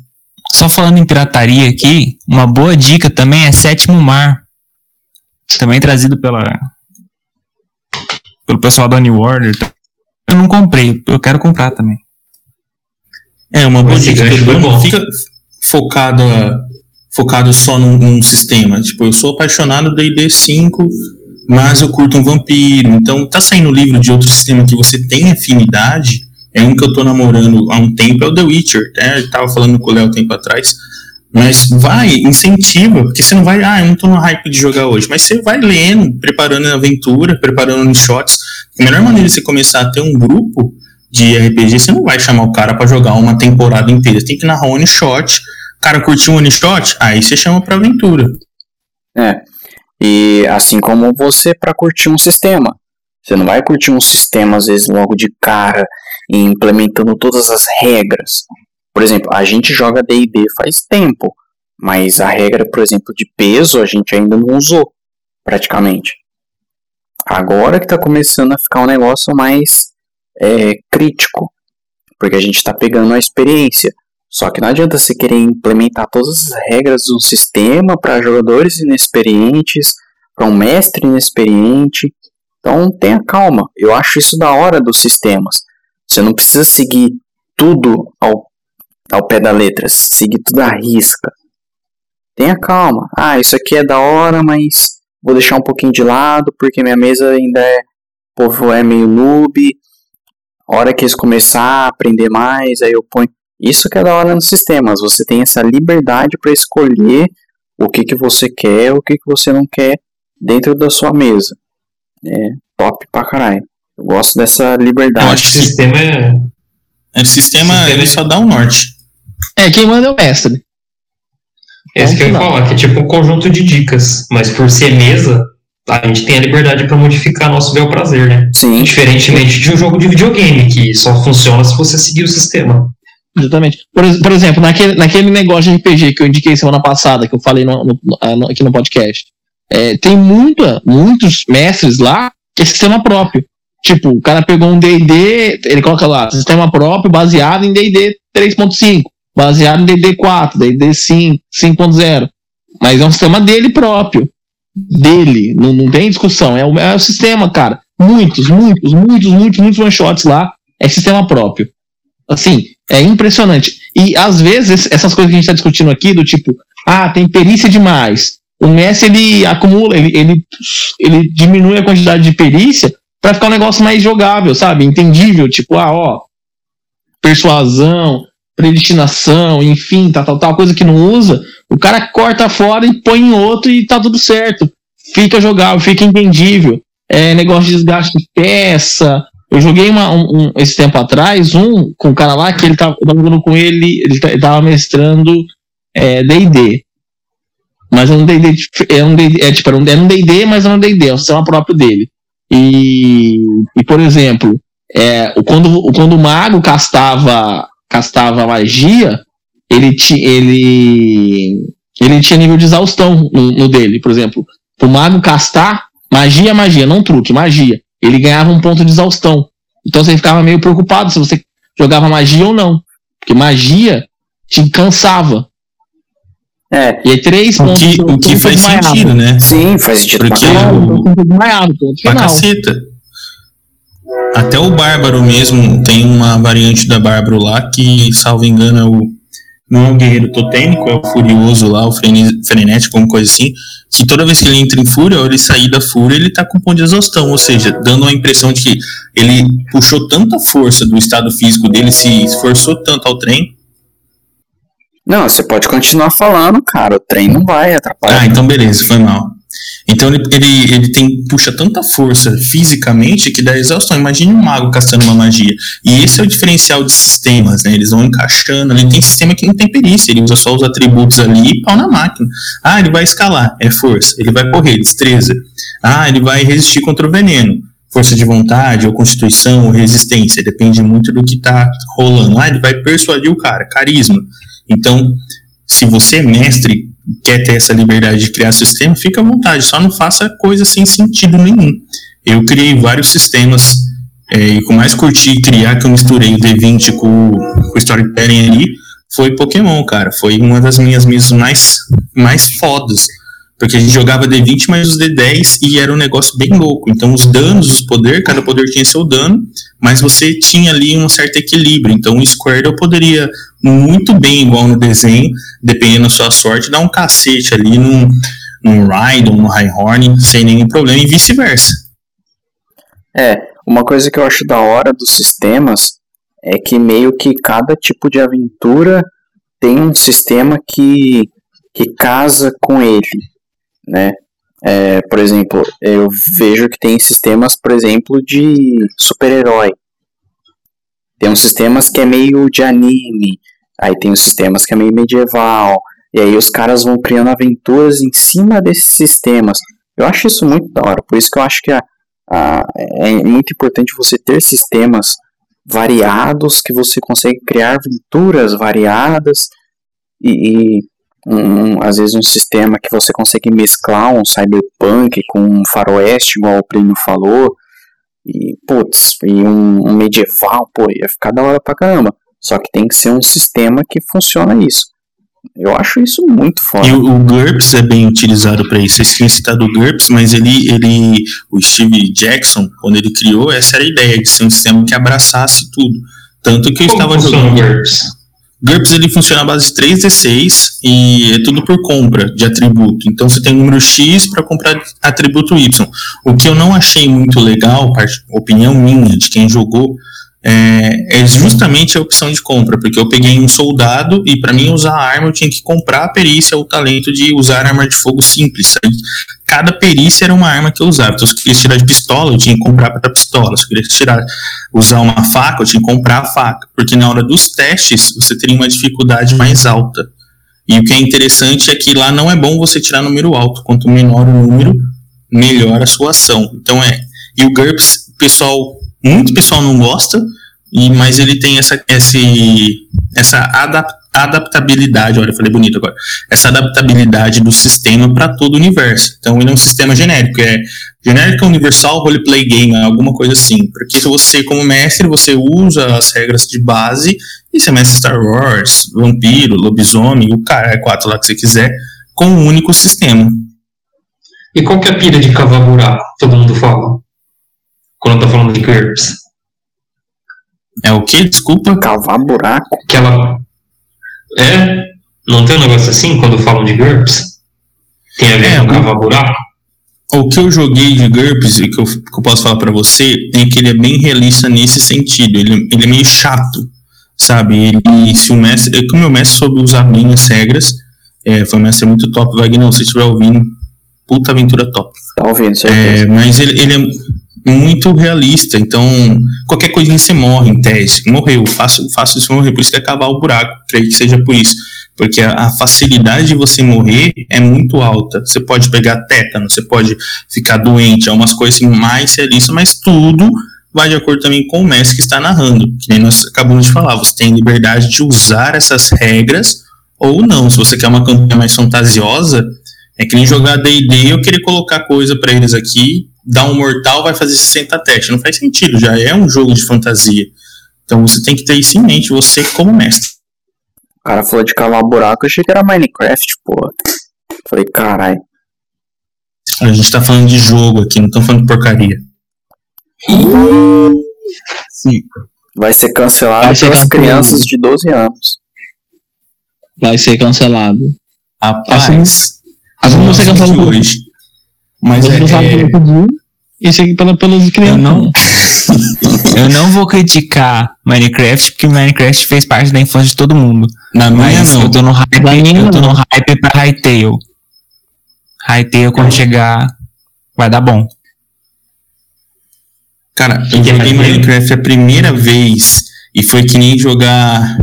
só falando em pirataria aqui, uma boa dica também é Sétimo Mar. Também trazido pela pelo pessoal da New Order. Eu não comprei, eu quero comprar também. É, uma boa Não fica focado, focado só num, num sistema. Tipo, eu sou apaixonado do D&D 5, mas eu curto um vampiro. Então, tá saindo livro de outro sistema que você tem afinidade. É um que eu tô namorando há um tempo, é o The Witcher. Né? Eu tava falando com o Léo um tempo atrás. Mas vai, incentiva, porque você não vai, ah, eu não tô no hype de jogar hoje, mas você vai lendo, preparando a aventura, preparando os shots. A melhor maneira de você começar a ter um grupo de RPG, você não vai chamar o cara pra jogar uma temporada inteira. Você tem que narrar um one shot. O cara curtiu um one shot, aí você chama pra aventura. É. E assim como você para curtir um sistema. Você não vai curtir um sistema às vezes logo de cara e implementando todas as regras. Por exemplo, a gente joga D&D faz tempo, mas a regra, por exemplo, de peso a gente ainda não usou praticamente. Agora que está começando a ficar um negócio mais é, crítico, porque a gente está pegando a experiência. Só que não adianta você querer implementar todas as regras do sistema para jogadores inexperientes, para um mestre inexperiente. Então tenha calma. Eu acho isso da hora dos sistemas. Você não precisa seguir tudo ao, ao pé da letra, seguir tudo à risca. Tenha calma. Ah, isso aqui é da hora, mas vou deixar um pouquinho de lado porque minha mesa ainda é. O povo é meio noob. A hora que eles começar a aprender mais, aí eu ponho. Isso que é da hora nos sistemas. Você tem essa liberdade para escolher o que, que você quer, o que, que você não quer dentro da sua mesa. É top pra caralho. Eu gosto dessa Eu liberdade. acho O que sistema é. o sistema, Sistema- ele só dá o norte. É, quem manda é o mestre. Esse que eu ia falar, que é tipo um conjunto de dicas. Mas por ser mesa, a gente tem a liberdade para modificar nosso bel prazer, né? Sim, Diferentemente de um jogo de videogame, que só funciona se você seguir o sistema. Exatamente. Por, por exemplo, naquele, naquele negócio de RPG que eu indiquei semana passada, que eu falei no- no- ah, no- aqui no podcast, é, tem muita, muitos mestres lá que é sistema próprio. Tipo, o cara pegou um D&D, ele coloca lá, sistema próprio baseado em D&D 3.5, baseado em D&D 4, D&D 5, 5.0. Mas é um sistema dele próprio. Dele. Não, não tem discussão. É o, é o sistema, cara. Muitos, muitos, muitos, muitos, muitos one-shots lá é sistema próprio. Assim, é impressionante. E às vezes essas coisas que a gente está discutindo aqui, do tipo, ah, tem perícia demais. O mestre ele acumula, ele, ele, ele diminui a quantidade de perícia para ficar um negócio mais jogável, sabe? Entendível, tipo, ah, ó, persuasão, predestinação, enfim, tal, tal, tal, coisa que não usa, o cara corta fora e põe em outro e tá tudo certo. Fica jogável, fica entendível. É negócio de desgaste de peça. Eu joguei uma, um, um- esse tempo atrás um com um cara lá que ele tava, tava jogando com ele, ele, ta- ele tava mestrando é, D&D. Mas é um D&D, é um D&D, é, tipo, era um, D&D, mas era um D&D, é um sistema próprio dele. E, e por exemplo, é, quando, quando o mago castava, castava magia, ele, ti, ele, ele tinha nível de exaustão no, no dele, por exemplo. O mago castar, magia, magia, não truque, magia. Ele ganhava um ponto de exaustão. Então você ficava meio preocupado se você jogava magia ou não. Porque magia te cansava. É, E aí três O pontos. que, o que faz sentido, né? sim, faz sentido Porque pra o- Pra caceta. Até o Bárbaro mesmo tem uma variante da Bárbaro lá que, salvo engano, é o. Não é o guerreiro totêmico, é o furioso lá, o frenético, alguma coisa assim. Que toda vez que ele entra em fúria, ou ele sair da fúria, ele tá com ponto de exaustão. Ou seja, dando a impressão de que ele puxou tanta força do estado físico dele, se esforçou tanto ao trem. Não, você pode continuar falando, cara. O trem não vai Ah, atrapalhar. então beleza, foi mal. Então ele, ele, ele tem, puxa tanta força fisicamente que dá exaustão. Imagine um mago castando uma magia. E esse é o diferencial de sistemas, né? Eles vão encaixando. Ele tem sistema que não tem perícia, ele usa só os atributos ali e pau na máquina. Ah, ele vai escalar, é força. Ele vai correr, destreza. Ah, ele vai resistir contra o veneno. Força de vontade, ou constituição, ou resistência. Depende muito do que tá rolando. Ah, ele vai persuadir o cara, carisma. Então, se você é mestre quer ter essa liberdade de criar sistema, fica à vontade, só não faça coisa sem sentido nenhum. Eu criei vários sistemas, é, e com mais curti criar, que eu misturei o D20 com, com o Storytelling ali, foi Pokémon, cara. Foi uma das minhas mesas mais, mais fodas. Porque a gente jogava D20 mais os D10 e era um negócio bem louco. Então os danos, os poderes, cada poder tinha seu dano, mas você tinha ali um certo equilíbrio. Então o Squirtle poderia muito bem, igual no desenho, dependendo da sua sorte, dar um cacete ali num, num Rhydon, no Highhorn, sem nenhum problema, e vice-versa. É, uma coisa que eu acho da hora dos sistemas é que meio que cada tipo de aventura tem um sistema que, que casa com ele, né? É, por exemplo, eu vejo que tem sistemas, por exemplo, de super-herói. Tem uns sistemas que é meio de anime, aí tem os sistemas que é meio medieval, e aí os caras vão criando aventuras em cima desses sistemas. Eu acho isso muito da hora, por isso que eu acho que a, a- é muito importante você ter sistemas variados que você consegue criar aventuras variadas e, e um- um- às vezes um sistema que você consegue mesclar um cyberpunk com um faroeste, igual o Plínio falou, e putz, e um, um medieval, pô, ia ficar da hora pra caramba. Só que tem que ser um sistema que funciona isso. Eu acho isso muito foda. E o, o GURPS é bem utilizado para isso. Vocês tinham citado o GURPS, mas ele, ele, o Steve Jackson, quando ele criou, essa era a ideia, de ser um sistema que abraçasse tudo. Tanto que eu Como estava jogando. o GURPS? GURPS ele funciona à base de 3d6 e é tudo por compra de atributo. Então você tem número X para comprar atributo Y. O que eu não achei muito legal, opinião minha de quem jogou, é, é justamente a opção de compra, porque eu peguei um soldado e para mim usar a arma eu tinha que comprar a perícia, o talento de usar arma de fogo simples. sabe? Cada perícia era uma arma que eu usava. Então, se eu queria tirar de pistola, eu tinha que comprar para pistola. Se eu queria tirar, usar uma faca, eu tinha que comprar a faca. Porque na hora dos testes, você teria uma dificuldade mais alta. E o que é interessante é que lá não é bom você tirar número alto. Quanto menor o número, melhor a sua ação. Então é. E o GURPS, o pessoal, muito pessoal não gosta, e, mas ele tem essa, esse, essa adap- adaptabilidade, olha, eu falei bonito agora, essa adaptabilidade do sistema para todo o universo. Então ele é um sistema genérico, é genérico universal roleplay game, alguma coisa assim. Porque você, como mestre, você usa as regras de base e você mestre Star Wars, vampiro, lobisomem, o cara é quatro lá que você quiser, com um único sistema. E qual que é a pira de cavar buraco? Todo mundo fala. Quando tá falando de GURPS. É o que? Desculpa? Cavar buraco. Que ela. É? Não tem um negócio assim quando falam de GURPS? Tem a ver É, com o- cavar buraco? O que eu joguei de GURPS e que eu, que eu posso falar pra você é que ele é bem realista nesse sentido. Ele, ele é meio chato, sabe? Ele, se o mestre, é que o meu mestre soube usar bem as regras, é, foi um mestre muito top. Wagner, se você estiver ouvindo, puta aventura top. Tá ouvindo, certeza. É, mas ele, ele é muito realista, então qualquer coisinha você morre em teste. Morreu, faço, faço isso morrer, por isso que é cavar o buraco, creio que seja por isso. Porque a, a facilidade de você morrer é muito alta. Você pode pegar tétano, você pode ficar doente, é umas coisas mais realistas, mas tudo vai de acordo também com o mestre que está narrando. Que nem nós acabamos de falar, você tem liberdade de usar essas regras ou não. Se você quer uma campanha mais fantasiosa, é que nem jogar D&D eu querer colocar coisa pra eles aqui, dar um mortal vai fazer 60 testes. Não faz sentido, já é um jogo de fantasia. Então você tem que ter isso em mente, você como mestre. O cara falou de cavar buraco, eu achei que era Minecraft, pô. Falei, caralho. A gente tá falando de jogo aqui, não estamos falando de porcaria. Sim. Vai ser cancelado Vai ser pelas cancelado. crianças de 12 anos. Vai ser cancelado. Rapaz, Assim não você é o cancelou de por hoje. Mas é, não é, e seguir pela, pelas Eu crianças. não, eu não vou criticar Minecraft, porque Minecraft fez parte da infância de todo mundo. na minha Mas não. eu tô no hype, eu tô no hype pra Hytale. Hytale, quando chegar, vai dar bom. Cara, eu que é joguei Minecraft? Minecraft a primeira vez e foi que nem jogar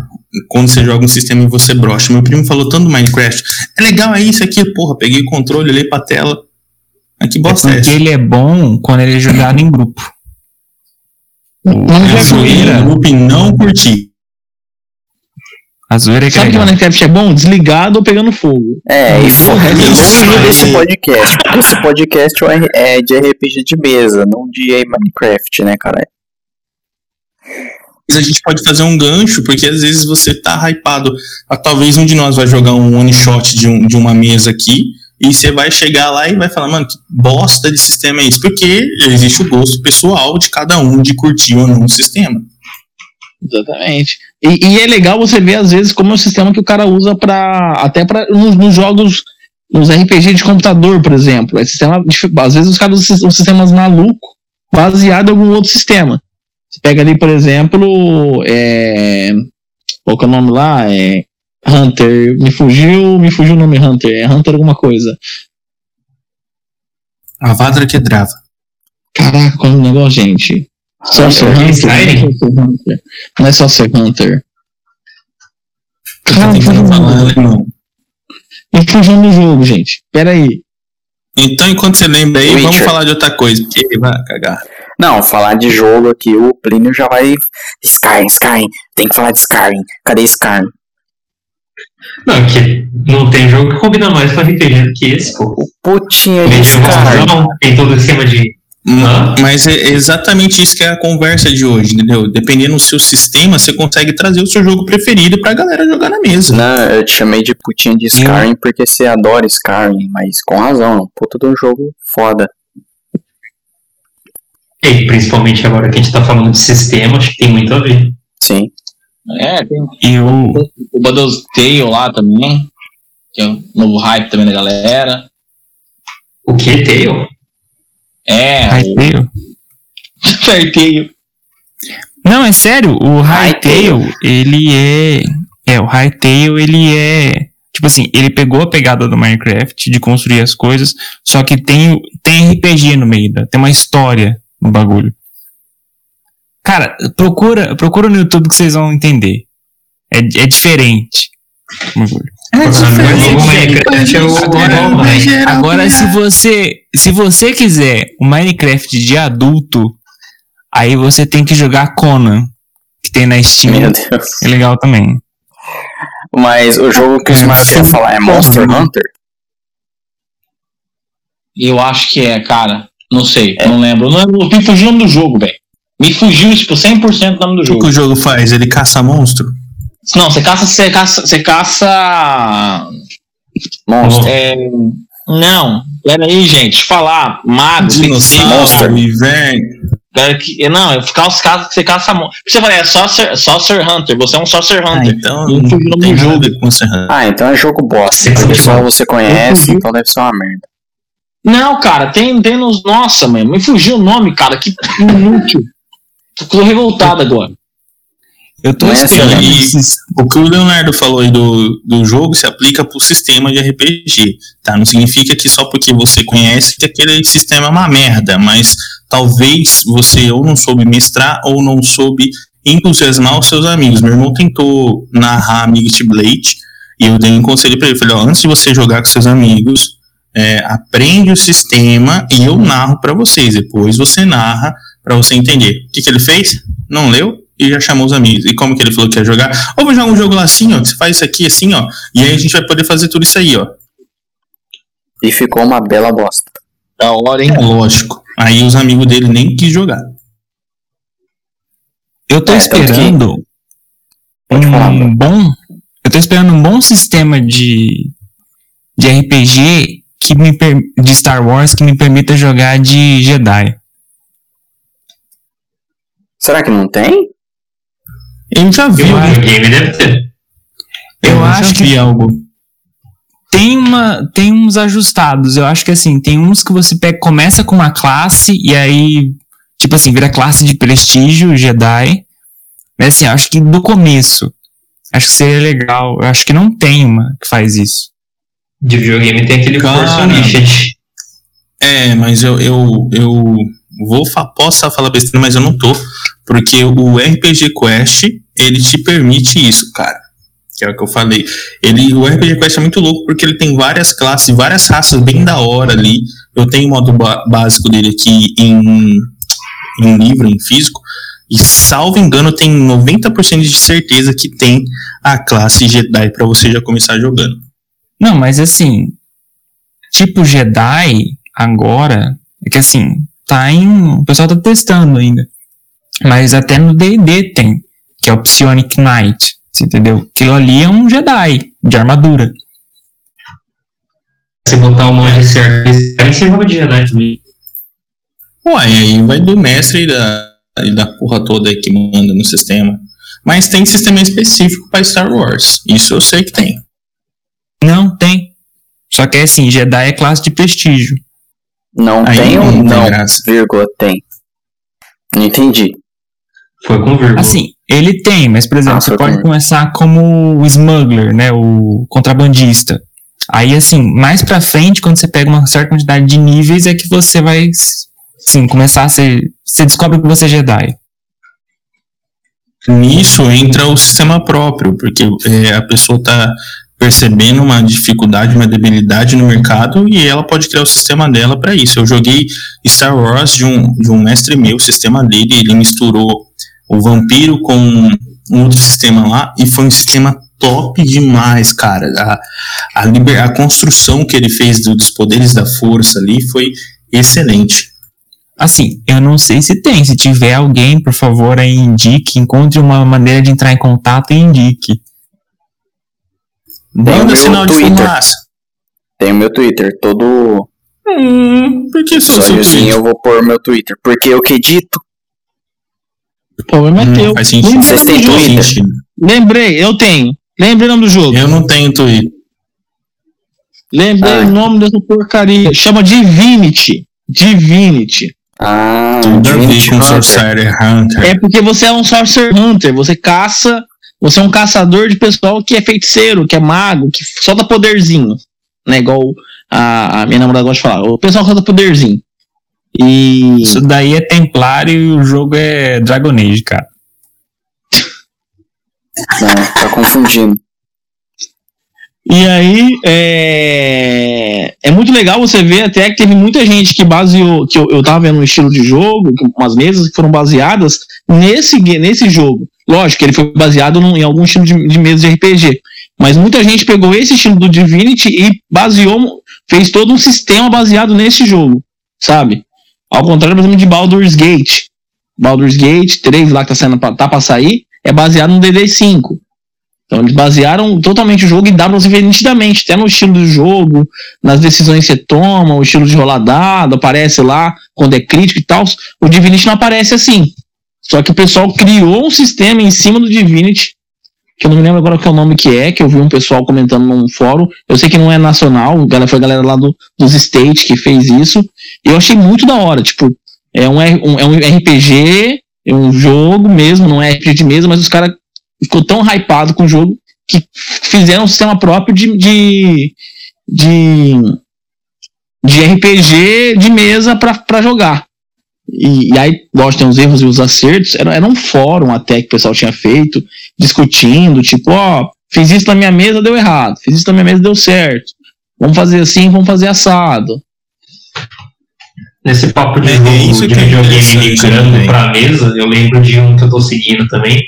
quando você joga um sistema e você brocha. Meu primo falou tanto do Minecraft. É legal, é isso aqui, porra. Peguei o controle, olhei pra tela. Mas que É bosta é porque essa? ele é bom quando ele é jogado em grupo. Não Joguei zoeira, grupo e não curti. a zoeira é que é Sabe que o. Minecraft é bom? Desligado ou pegando fogo. É, e foi o desse podcast. Esse podcast é de RPG de mesa, não de Minecraft, né, cara? Mas a gente pode fazer um gancho, porque às vezes você tá hypado. Ah, talvez um de nós vai jogar um one shot de, um, de uma mesa aqui. E você vai chegar lá e vai falar, mano, que bosta de sistema é isso? Porque existe o gosto pessoal de cada um de curtir ou não o sistema. Exatamente. E, e é legal você ver, às vezes, como é o sistema que o cara usa para Até para nos, nos jogos. Nos RPG de computador, por exemplo. É sistema, às vezes os caras usam sistemas malucos baseado em algum outro sistema. Você pega ali, por exemplo. É, qual que é o nome lá? É, Hunter. Me fugiu. Me fugiu o nome Hunter. É Hunter alguma coisa. A Vadra que drava. Caraca, qual é o negócio, gente? Sorcerer Hunter, Hunter. Skyrim? Não é Sorcerer Hunter. Tá Cara, me fugiu alemão. Me fugiu no jogo, gente. Pera aí. Então, enquanto você lembra aí, vamos Witcher. falar de outra coisa, porque vai cagar. Não, falar de jogo aqui, o Plínio já vai. Skyrim, Skyrim, tem que falar de Skyrim. Cadê Skyrim? Não, que não tem jogo que combina mais com RPG do que esse, pô. Putinha de Skyrim. Medievalzão, tem todo o esquema de. Hã? Mas é exatamente isso que é a conversa de hoje, entendeu? Dependendo do seu sistema, você consegue trazer o seu jogo preferido pra galera jogar na mesa. Não, eu te chamei de putinha de Skyrim porque você adora Skyrim, mas com razão, é um puta de um jogo foda. E principalmente agora que a gente tá falando de sistema, acho que tem muito a ver. Sim. É, tem E o o Baldur's Tale lá também. Que é um novo hype também da galera. O que, Tail? É, o Hytale. Tale. Não, é sério, o Hytale. Hytale, ele é. É, o Hytale, ele é. Tipo assim, ele pegou a pegada do Minecraft de construir as coisas, só que tem, tem RPG no meio, da- tem uma história no bagulho. Cara, procura, procura no YouTube que vocês vão entender. É, é diferente. É é o Agora, né? se você se você quiser o Minecraft de adulto, aí você tem que jogar Conan, que tem na Steam. Meu Deus. É legal também. Mas o jogo que o É, Smart quer falar é Monster Hunter? Eu acho que é, cara. Não sei, não lembro. Não lembro. Me fugiu o nome do jogo, velho. Me fugiu, tipo, 100% o nome do O que jogo. o jogo faz? Ele caça monstro? Não, você caça. Você caça. Você caça. Monster. É, não, pera aí, gente. Deixa eu falar. Mago. Dinossauro, inverno. Que- Não, eu caço caça, você caça. mon- Você fala, é Sorcerer, Sorcerer Hunter. Você é um Sorcerer Ah, Hunter. então Não não fugiu o nome tem do nada jogo. com. Ah, então é jogo bosta. Sim, Porque sim. só você conhece, então deve ser uma merda. Não, cara, tem, tem nos. Nossa, mano, me fugiu o nome, cara. Que inútil. Tô revoltado agora. Eu tô esperando assim, e- O que o Leonardo falou aí do, do jogo se aplica pro sistema de RPG, tá? Não significa que só porque você conhece que aquele sistema é uma merda, mas talvez você ou não soube mestrar ou não soube entusiasmar os seus amigos. Meu irmão tentou narrar Mixed Blade e eu dei um conselho pra ele. Falei, ó, antes de você jogar com seus amigos, é, aprende o sistema e eu narro pra vocês. Depois você narra pra você entender. O que, que ele fez? Não leu e já chamou os amigos. E como que ele falou que ia jogar? Ou vou jogar um jogo lá assim, ó, que você faz isso aqui assim, ó, e aí a gente vai poder fazer tudo isso aí, ó. E ficou uma bela bosta. Da hora, hein? É lógico. Aí os amigos dele nem quis jogar. Eu tô É, esperando falar, um Bruno. bom. Eu tô esperando um bom sistema de, de RPG que me per- de Star Wars que me permita jogar de Jedi. Será que não tem? Eu já vi, E o alguém- videogame deve ter. Eu já acho que vi algo. tem uma tem uns ajustados. Eu acho que assim, tem uns que você pega, começa com uma classe e aí tipo assim, vira classe de prestígio Jedi. Mas assim, eu acho que do começo acho que seria legal. Eu acho que não tem uma que faz isso. De videogame tem aquele Cara. Force Unleashed. É, mas eu, eu, eu vou fa posso falando besteira, mas eu não tô. Porque o RPG Quest, ele te permite isso, cara. Que é o que eu falei. Ele, o RPG Quest é muito louco porque ele tem várias classes, várias raças bem da hora ali. Eu tenho o modo básico dele aqui em, em livro, em físico. E salvo engano, tem 90% de certeza que tem a classe Jedi pra você já começar jogando. Não, mas assim, tipo Jedi agora, é que assim, tá em. O pessoal tá testando ainda. Mas até no DD tem, que é o Psionic Knight. você Entendeu? Aquilo ali é um Jedi de armadura. Se botar um monte de certo, aí você joga de Jedi também. Uai, aí vai do mestre e da, e da porra toda aí que manda no sistema. Mas tem sistema específico para Star Wars. Isso eu sei que tem. Não, tem. Só que é assim, Jedi é classe de prestígio. Não Aí tem ou não tem não? Vírgula, tem. Não entendi. Foi com vírgula. Assim, ele tem, mas por exemplo, Ah, você pode com- começar como o smuggler, né? O contrabandista. Aí, assim, mais pra frente, quando você pega uma certa quantidade de níveis, é que você vai, sim, começar a ser. Você descobre que você é Jedi. Nisso entra o sistema próprio, porque é, a pessoa está percebendo uma dificuldade, uma debilidade no mercado e ela pode criar o sistema dela para isso. Eu joguei Star Wars de um, de um mestre meu, o sistema dele, ele misturou o vampiro com um outro sistema lá e foi um sistema top demais, cara. A, a, liber, a construção que ele fez do- dos poderes da força ali foi excelente. Assim, eu não sei se tem. Se tiver alguém, por favor, aí indique, encontre uma maneira de entrar em contato e indique. Tem o Manda meu sinal de Twitter. fumaça. Tem o meu Twitter, todo Hum, por que só o Twitter? eu vou pôr meu Twitter. Porque eu que edito. O problema é Hum, teu. faz sentido. Lembrei Vocês têm. Twitter? Sentido. Lembrei, eu tenho. Lembrei o nome do jogo. Eu não tenho Twitter. Lembrei Ah. o nome dessa porcaria. Chama Divinity. Divinity. Ah, Divinity Hunter. Sorcerer Hunter. É porque você é um Sorcerer Hunter. Você caça. Você é um caçador de pessoal que é feiticeiro, que é mago, que solta poderzinho. Né? Igual a, a minha namorada gosta de falar. O pessoal solta poderzinho. E. Isso daí é Templário e o jogo é Dragon Age, cara. Não, tá confundindo. E aí, é... é muito legal você ver até que teve muita gente que baseou, que eu, eu tava vendo um estilo de jogo, umas mesas que foram baseadas nesse, nesse jogo. Lógico que ele foi baseado em algum estilo de, de mesa de RPG. Mas muita gente pegou esse estilo do Divinity e baseou, fez todo um sistema baseado nesse jogo, sabe? Ao contrário, por exemplo, de Baldur's Gate. Baldur's Gate 3, lá que tá, saindo, tá pra sair, é baseado no DD5. Então eles basearam totalmente o jogo e dá pra você ver nitidamente, até no estilo do jogo, nas decisões que você toma, o estilo de rolar dado, aparece lá quando é crítico e tal. O Divinity não aparece assim. Só que o pessoal criou um sistema em cima do Divinity, que eu não me lembro agora qual é o nome que é, que eu vi um pessoal comentando num fórum. Eu sei que não é nacional, foi a galera lá do, dos States que fez isso. E eu achei muito da hora, tipo, é um, um- é um RPG, é um jogo mesmo, não é RPG de mesa, mas os caras ficou tão hypado com o jogo que fizeram um sistema próprio de, de, de, de RPG de mesa pra jogar. E, e aí, lógico, tem os erros e os acertos. Era, era um fórum até que o pessoal tinha feito, discutindo, tipo, ó, fiz isso na minha mesa, deu errado. Fiz isso na minha mesa, deu certo. Vamos fazer assim, vamos fazer assado. Nesse papo de É, jogo é isso de que é videogame interessante migrando pra mesa, eu lembro de um que eu tô seguindo também,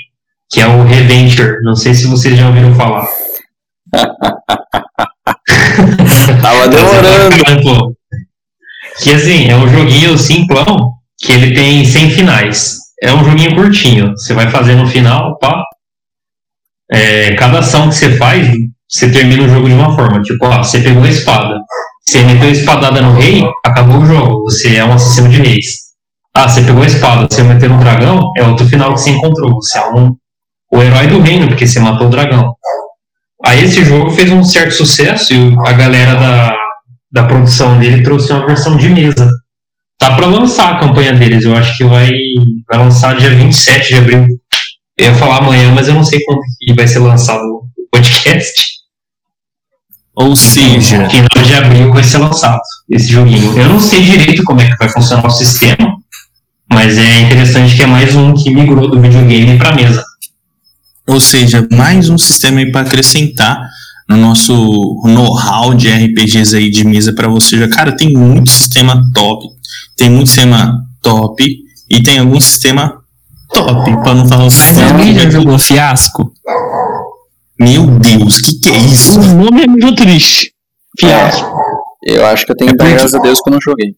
que é o Reventure. Não sei se vocês já ouviram falar. Tava demorando. Pô, Que assim, é um joguinho simplão que ele tem 100 finais. É um joguinho curtinho. Você vai fazer no final, pá. É, cada ação que você faz, você termina o jogo de uma forma. Tipo, ó, você pegou a espada. Você meteu a espadada no rei, acabou o jogo. Você é um assassino de reis. Ah, você pegou a espada, você meteu no dragão, é outro final que você encontrou. Você é um, o herói do reino, porque você matou o dragão. Aí esse jogo fez um certo sucesso e a galera da, da produção dele trouxe uma versão de mesa. Tá para lançar a campanha deles, eu acho que vai, vai lançar dia 27 de abril. Eu ia falar amanhã, mas eu não sei quando que vai ser lançado o podcast. Ou seja, Final de abril vai ser lançado esse joguinho. Eu não sei direito como é que vai funcionar o sistema, mas é interessante que é mais um que migrou do videogame para mesa. ou seja, mais um sistema aí para acrescentar no nosso know-how de RPGs aí de mesa para você. Cara, tem muito sistema top, tem muito sistema top e tem algum sistema top, para não falar o Mas sistema. alguém já jogou Fiasco? Meu Deus, que que é isso? O nome é meio triste. Fiasco. Eu acho que eu tenho É porque- graças a Deus que eu não joguei.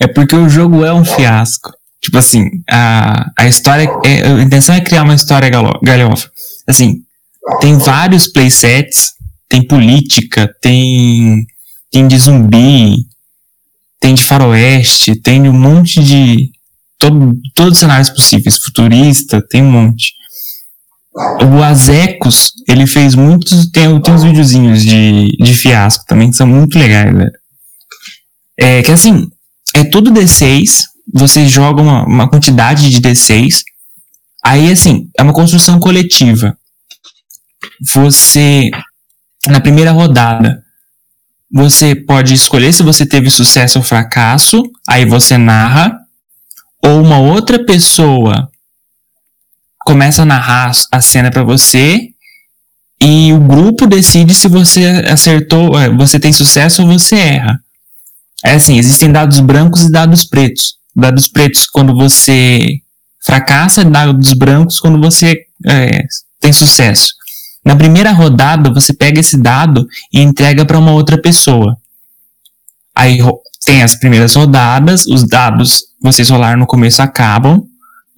É porque o jogo é um fiasco. Tipo assim, a, a história. É, a intenção é criar uma história galo- galhofa. Assim, tem vários playsets, tem política, tem. Tem de zumbi, tem de faroeste, tem de um monte de. Todo, todos os cenários possíveis, futurista, tem um monte. O Azecos, ele fez muitos. Tem, tem uns videozinhos de, de fiasco também, que são muito legais, velho. É que assim, é tudo D6, você joga uma, uma quantidade de D6, aí assim, é uma construção coletiva. Você, na primeira rodada, você pode escolher se você teve sucesso ou fracasso, aí você narra, ou uma outra pessoa começa a narrar a cena para você e o grupo decide se você acertou, eh, você tem sucesso ou você erra. É assim, existem dados brancos e dados pretos. Dados pretos quando você fracassa, dados brancos quando você é, tem sucesso. Na primeira rodada, você pega esse dado e entrega para uma outra pessoa. Aí tem as primeiras rodadas, os dados vocês rolaram no começo acabam,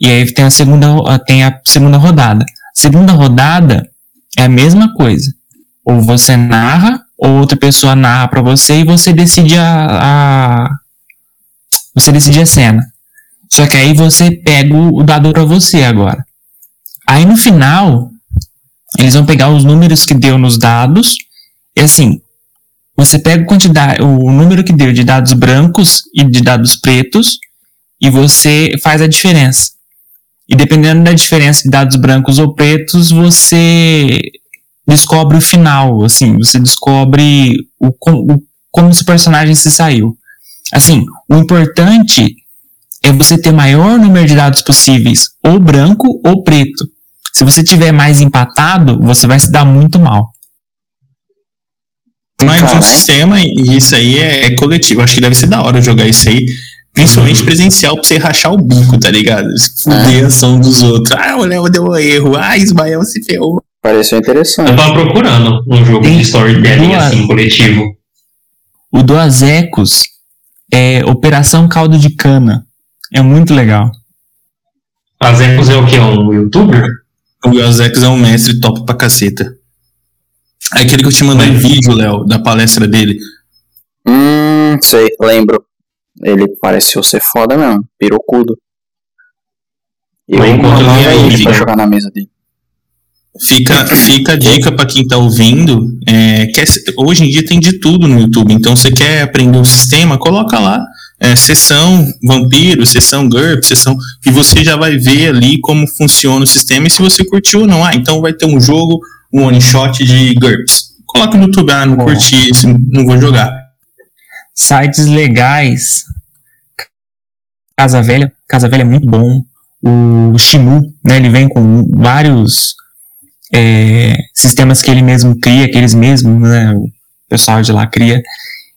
e aí tem a segunda, ro- tem a segunda rodada. Segunda rodada é a mesma coisa. Ou você narra, ou outra pessoa narra para você e você decide a, a- você decide a cena. Só que aí você pega o dado para você agora. Aí no final, eles vão pegar os números que deu nos dados e assim, você pega quantidade, o número que deu de dados brancos e de dados pretos e você faz a diferença. E dependendo da diferença de dados brancos ou pretos, você descobre o final, assim, você descobre o, o- como esse personagem se saiu. Assim, o importante é você ter maior número de dados possíveis, ou branco ou preto. Se você tiver mais empatado, você vai se dar muito mal. Mais um Caralho. sistema e isso aí é, é coletivo. Acho que deve ser da hora jogar isso aí. Principalmente presencial pra você rachar o bico, tá ligado? Fuder a ação dos outros. Ah, o Léo deu um erro. Ah, Ismael se ferrou. Pareceu interessante. Eu tava procurando um jogo Tem de storytelling duas- assim, coletivo. O do Azecos é Operação Caldo de Cana. É muito legal. A Zecos é o que? Um youtuber? O Elzex é um mestre top pra caceta. É aquele que eu te mandei vídeo, Léo, da palestra dele. Hum, sei, lembro. Ele pareceu ser foda mesmo, pirocudo. Eu eu ia aí, pra Vitor. jogar na mesa dele. Fica, fica a dica pra quem tá ouvindo. É, quer, hoje em dia tem de tudo no YouTube. Então, você quer aprender o sistema, coloca lá. É, sessão vampiro, sessão GURP, sessão. E você já vai ver ali como funciona o sistema e se você curtiu ou não. Ah, então vai ter um jogo, um one shot de GURPS. Coloca no YouTube, ah, não Bom. curti esse, não vou jogar. Sites legais. Casa Velha. Casa Velha é muito bom. O Shimu, né? Ele vem com vários é, sistemas que ele mesmo cria, que eles mesmos, né? O pessoal de lá cria.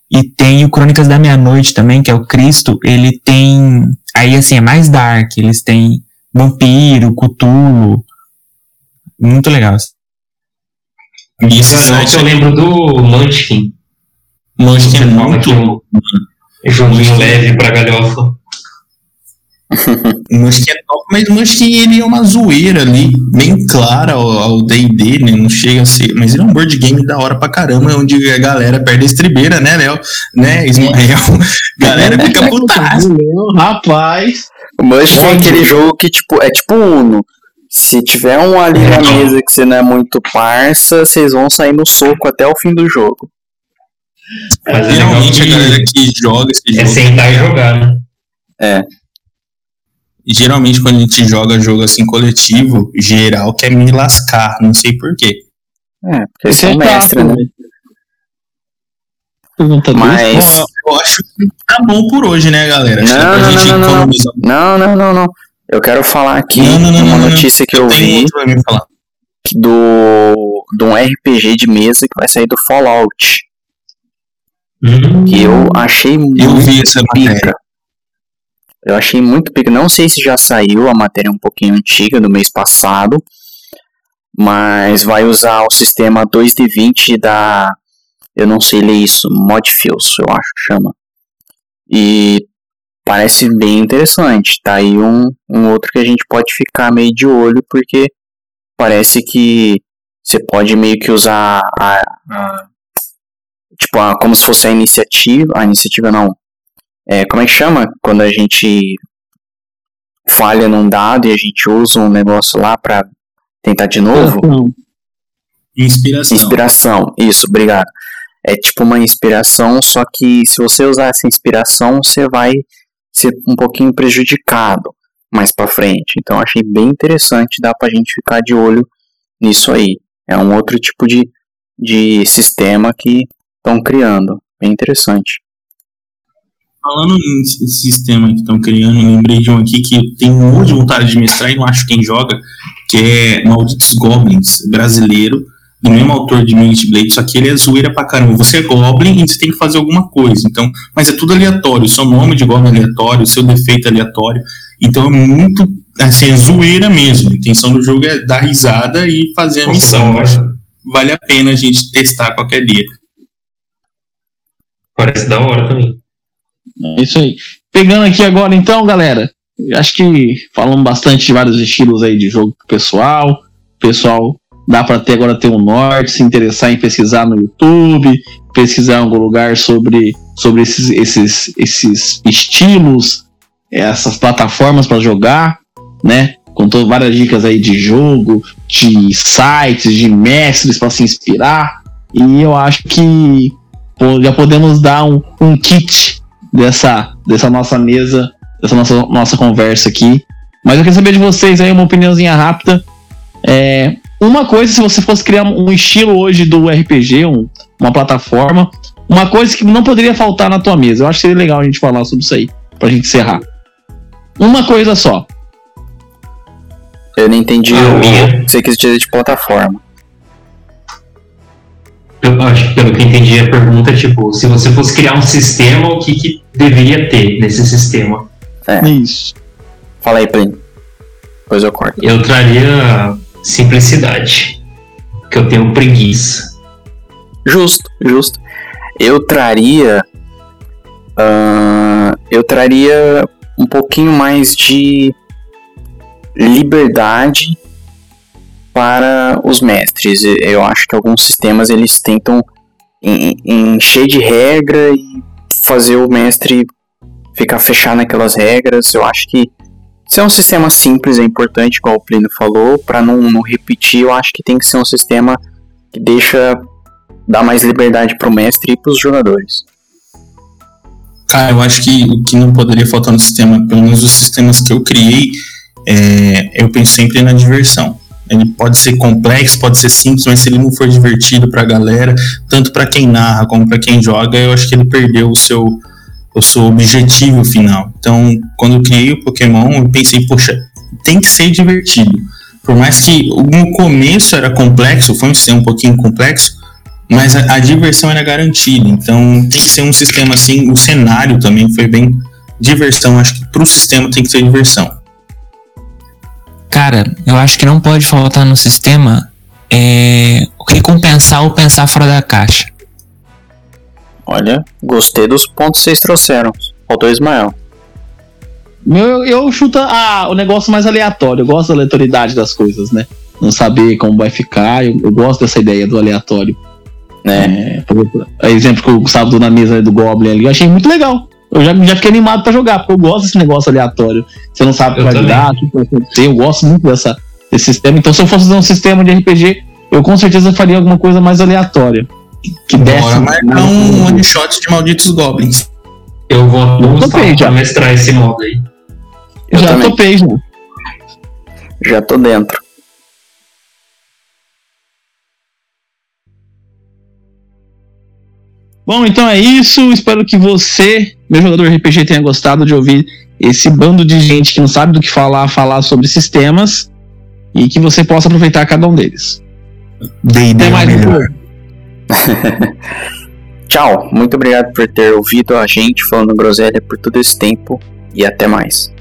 E tem o Crônicas da Meia-Noite também, que é o Cristo. Ele tem. Aí, assim, é mais dark. Eles têm Vampiro, Cthulhu. Muito legal. Esse site eu lembro do Munchkin. Munchkin é muito Joguinho leve pra galhofa. O Munchkin é top, mas o Munchkin ele é uma zoeira ali, bem clara ao D&D, né? Não chega a ser... Mas ele é um board game da hora pra caramba, onde a galera perde a estribeira, né, Léo? Né, Ismael? galera fica putaça. Rapaz. O Munchkin é aquele jogo que, tipo, é tipo Uno. Se tiver um ali na mesa que você não é muito parça, vocês vão sair no soco até o fim do jogo. Mas é legal Geralmente a que galera que joga esse é jogo... sentar e jogar, né? Geralmente quando a gente joga jogo assim coletivo, geral quer me lascar, não sei porquê. É, porque você é mestre, né? Mas. Bom, eu acho que tá bom por hoje, né, galera? Acho que Não, não, gente não, não, não. Não, não, não. Eu quero falar aqui Não, não, não, uma não, não. notícia que eu vi outro pra me falar. do de um RPG de mesa que vai sair do Fallout. Hum, Que eu achei muito Eu vi essa matéria. Eu achei muito pica. Não sei se já saiu, a matéria um pouquinho antiga, do mês passado. Mas vai usar o sistema 2D20 da. Eu não sei ler isso, Modfields, eu acho que chama. E parece bem interessante. Tá aí um, um outro que a gente pode ficar meio de olho, porque parece que você pode meio que usar a, a- tipo, a, como se fosse a iniciativa, a iniciativa não, é, como é que chama? Quando a gente falha num dado e a gente usa um negócio lá pra tentar de novo? Inspiração. Inspiração, isso, obrigado. É tipo uma inspiração, só que se você usar essa inspiração, você vai ser um pouquinho prejudicado mais pra frente. Então achei bem interessante, dá pra gente ficar de olho nisso aí. É um outro tipo de, de sistema que estão criando. Bem interessante. Falando em sistema que estão criando, lembrei de um aqui que eu tenho um monte de vontade de mestrar e não acho quem joga, que é Malditos Goblins, brasileiro, do mesmo autor de Minute Blade, só que ele é zoeira pra caramba. Você é Goblin e você tem que fazer alguma coisa. Então, mas é tudo aleatório. Seu nome de Goblin é aleatório, seu defeito é aleatório. Então é muito. Assim, é zoeira mesmo. A intenção do jogo é dar risada e fazer a Nossa, missão. que Vale a pena a gente testar qualquer dia. Parece da hora também. É isso aí. Pegando aqui agora, então, galera. Acho que falamos bastante de vários estilos aí de jogo pessoal. Pessoal dá para ter agora ter um norte, se interessar em pesquisar no YouTube, pesquisar em algum lugar sobre, sobre esses, esses, esses estilos, essas plataformas para jogar, né? Com todas várias dicas aí de jogo, de sites, de mestres para se inspirar. E eu acho que já podemos dar um, um kit dessa, dessa nossa mesa, dessa nossa, nossa conversa aqui. Mas eu queria saber de vocês aí uma opiniãozinha rápida. É, uma coisa, se você fosse criar um estilo hoje do RPG, um- uma plataforma, uma coisa que não poderia faltar na tua mesa. Eu acho que seria legal a gente falar sobre isso aí, pra gente encerrar. Uma coisa só. Eu não entendi Ah, o minha. que você quis dizer de plataforma. Eu acho que pelo que eu entendi a pergunta, é tipo, se você fosse criar um sistema, o que, que deveria ter nesse sistema? É. Isso. Fala aí, Plínio. Depois eu corto. Eu traria simplicidade. Porque eu tenho preguiça. Justo, justo. Eu traria. ahn, eu traria um pouquinho mais de liberdade para os mestres. Eu acho que alguns sistemas eles tentam en- encher de regra e fazer o mestre ficar fechado naquelas regras. Eu acho que ser um sistema simples é importante, igual o Plínio falou, para não, não repetir. Eu acho que tem que ser um sistema que deixa dá mais liberdade pro mestre e pros jogadores. Cara, eu acho que o que não poderia faltar no sistema, pelo menos os sistemas que eu criei, é, eu penso sempre na diversão. Ele pode ser complexo, pode ser simples, mas se ele não for divertido pra galera, tanto pra quem narra como pra quem joga, eu acho que ele perdeu o seu, o seu objetivo final. Então, quando eu criei o Pokémon, eu pensei, poxa, tem que ser divertido. Por mais que no começo era complexo, foi sistema um pouquinho complexo, mas a, a diversão era garantida. Então tem que ser um sistema assim. O cenário também foi bem diversão. Acho que pro sistema tem que ser diversão. Cara, eu acho que não pode faltar no sistema é recompensar ou pensar fora da caixa. Olha, gostei dos pontos que vocês trouxeram. Faltou o Ismael. Eu, eu chuto ah, o negócio mais aleatório. Eu gosto da aleatoriedade das coisas, né? Não saber como vai ficar. Eu, eu gosto dessa ideia do aleatório. Né? É, por exemplo, que o Gustavo deu na mesa do Goblin ali, eu achei muito legal. Eu já, já fiquei animado pra jogar, porque eu gosto desse negócio aleatório. Você não sabe o que Eu vai também. virar, o que vai acontecer. Eu gosto muito dessa, desse sistema. Então, se eu fosse fazer um sistema de RPG, eu com certeza faria alguma coisa mais aleatória. Que, desse. Bora marcar um one shot de malditos goblins. Eu vou pra mestrar esse modo aí. Eu já também. topei, já. Já tô dentro. Bom, então é isso. Espero que você, meu jogador RPG, tenha gostado de ouvir esse bando de gente que não sabe do que falar, falar sobre sistemas e que você possa aproveitar cada um deles. D&D Até é mais. Tchau, muito obrigado por ter ouvido a gente falando groselha por todo esse tempo e até mais.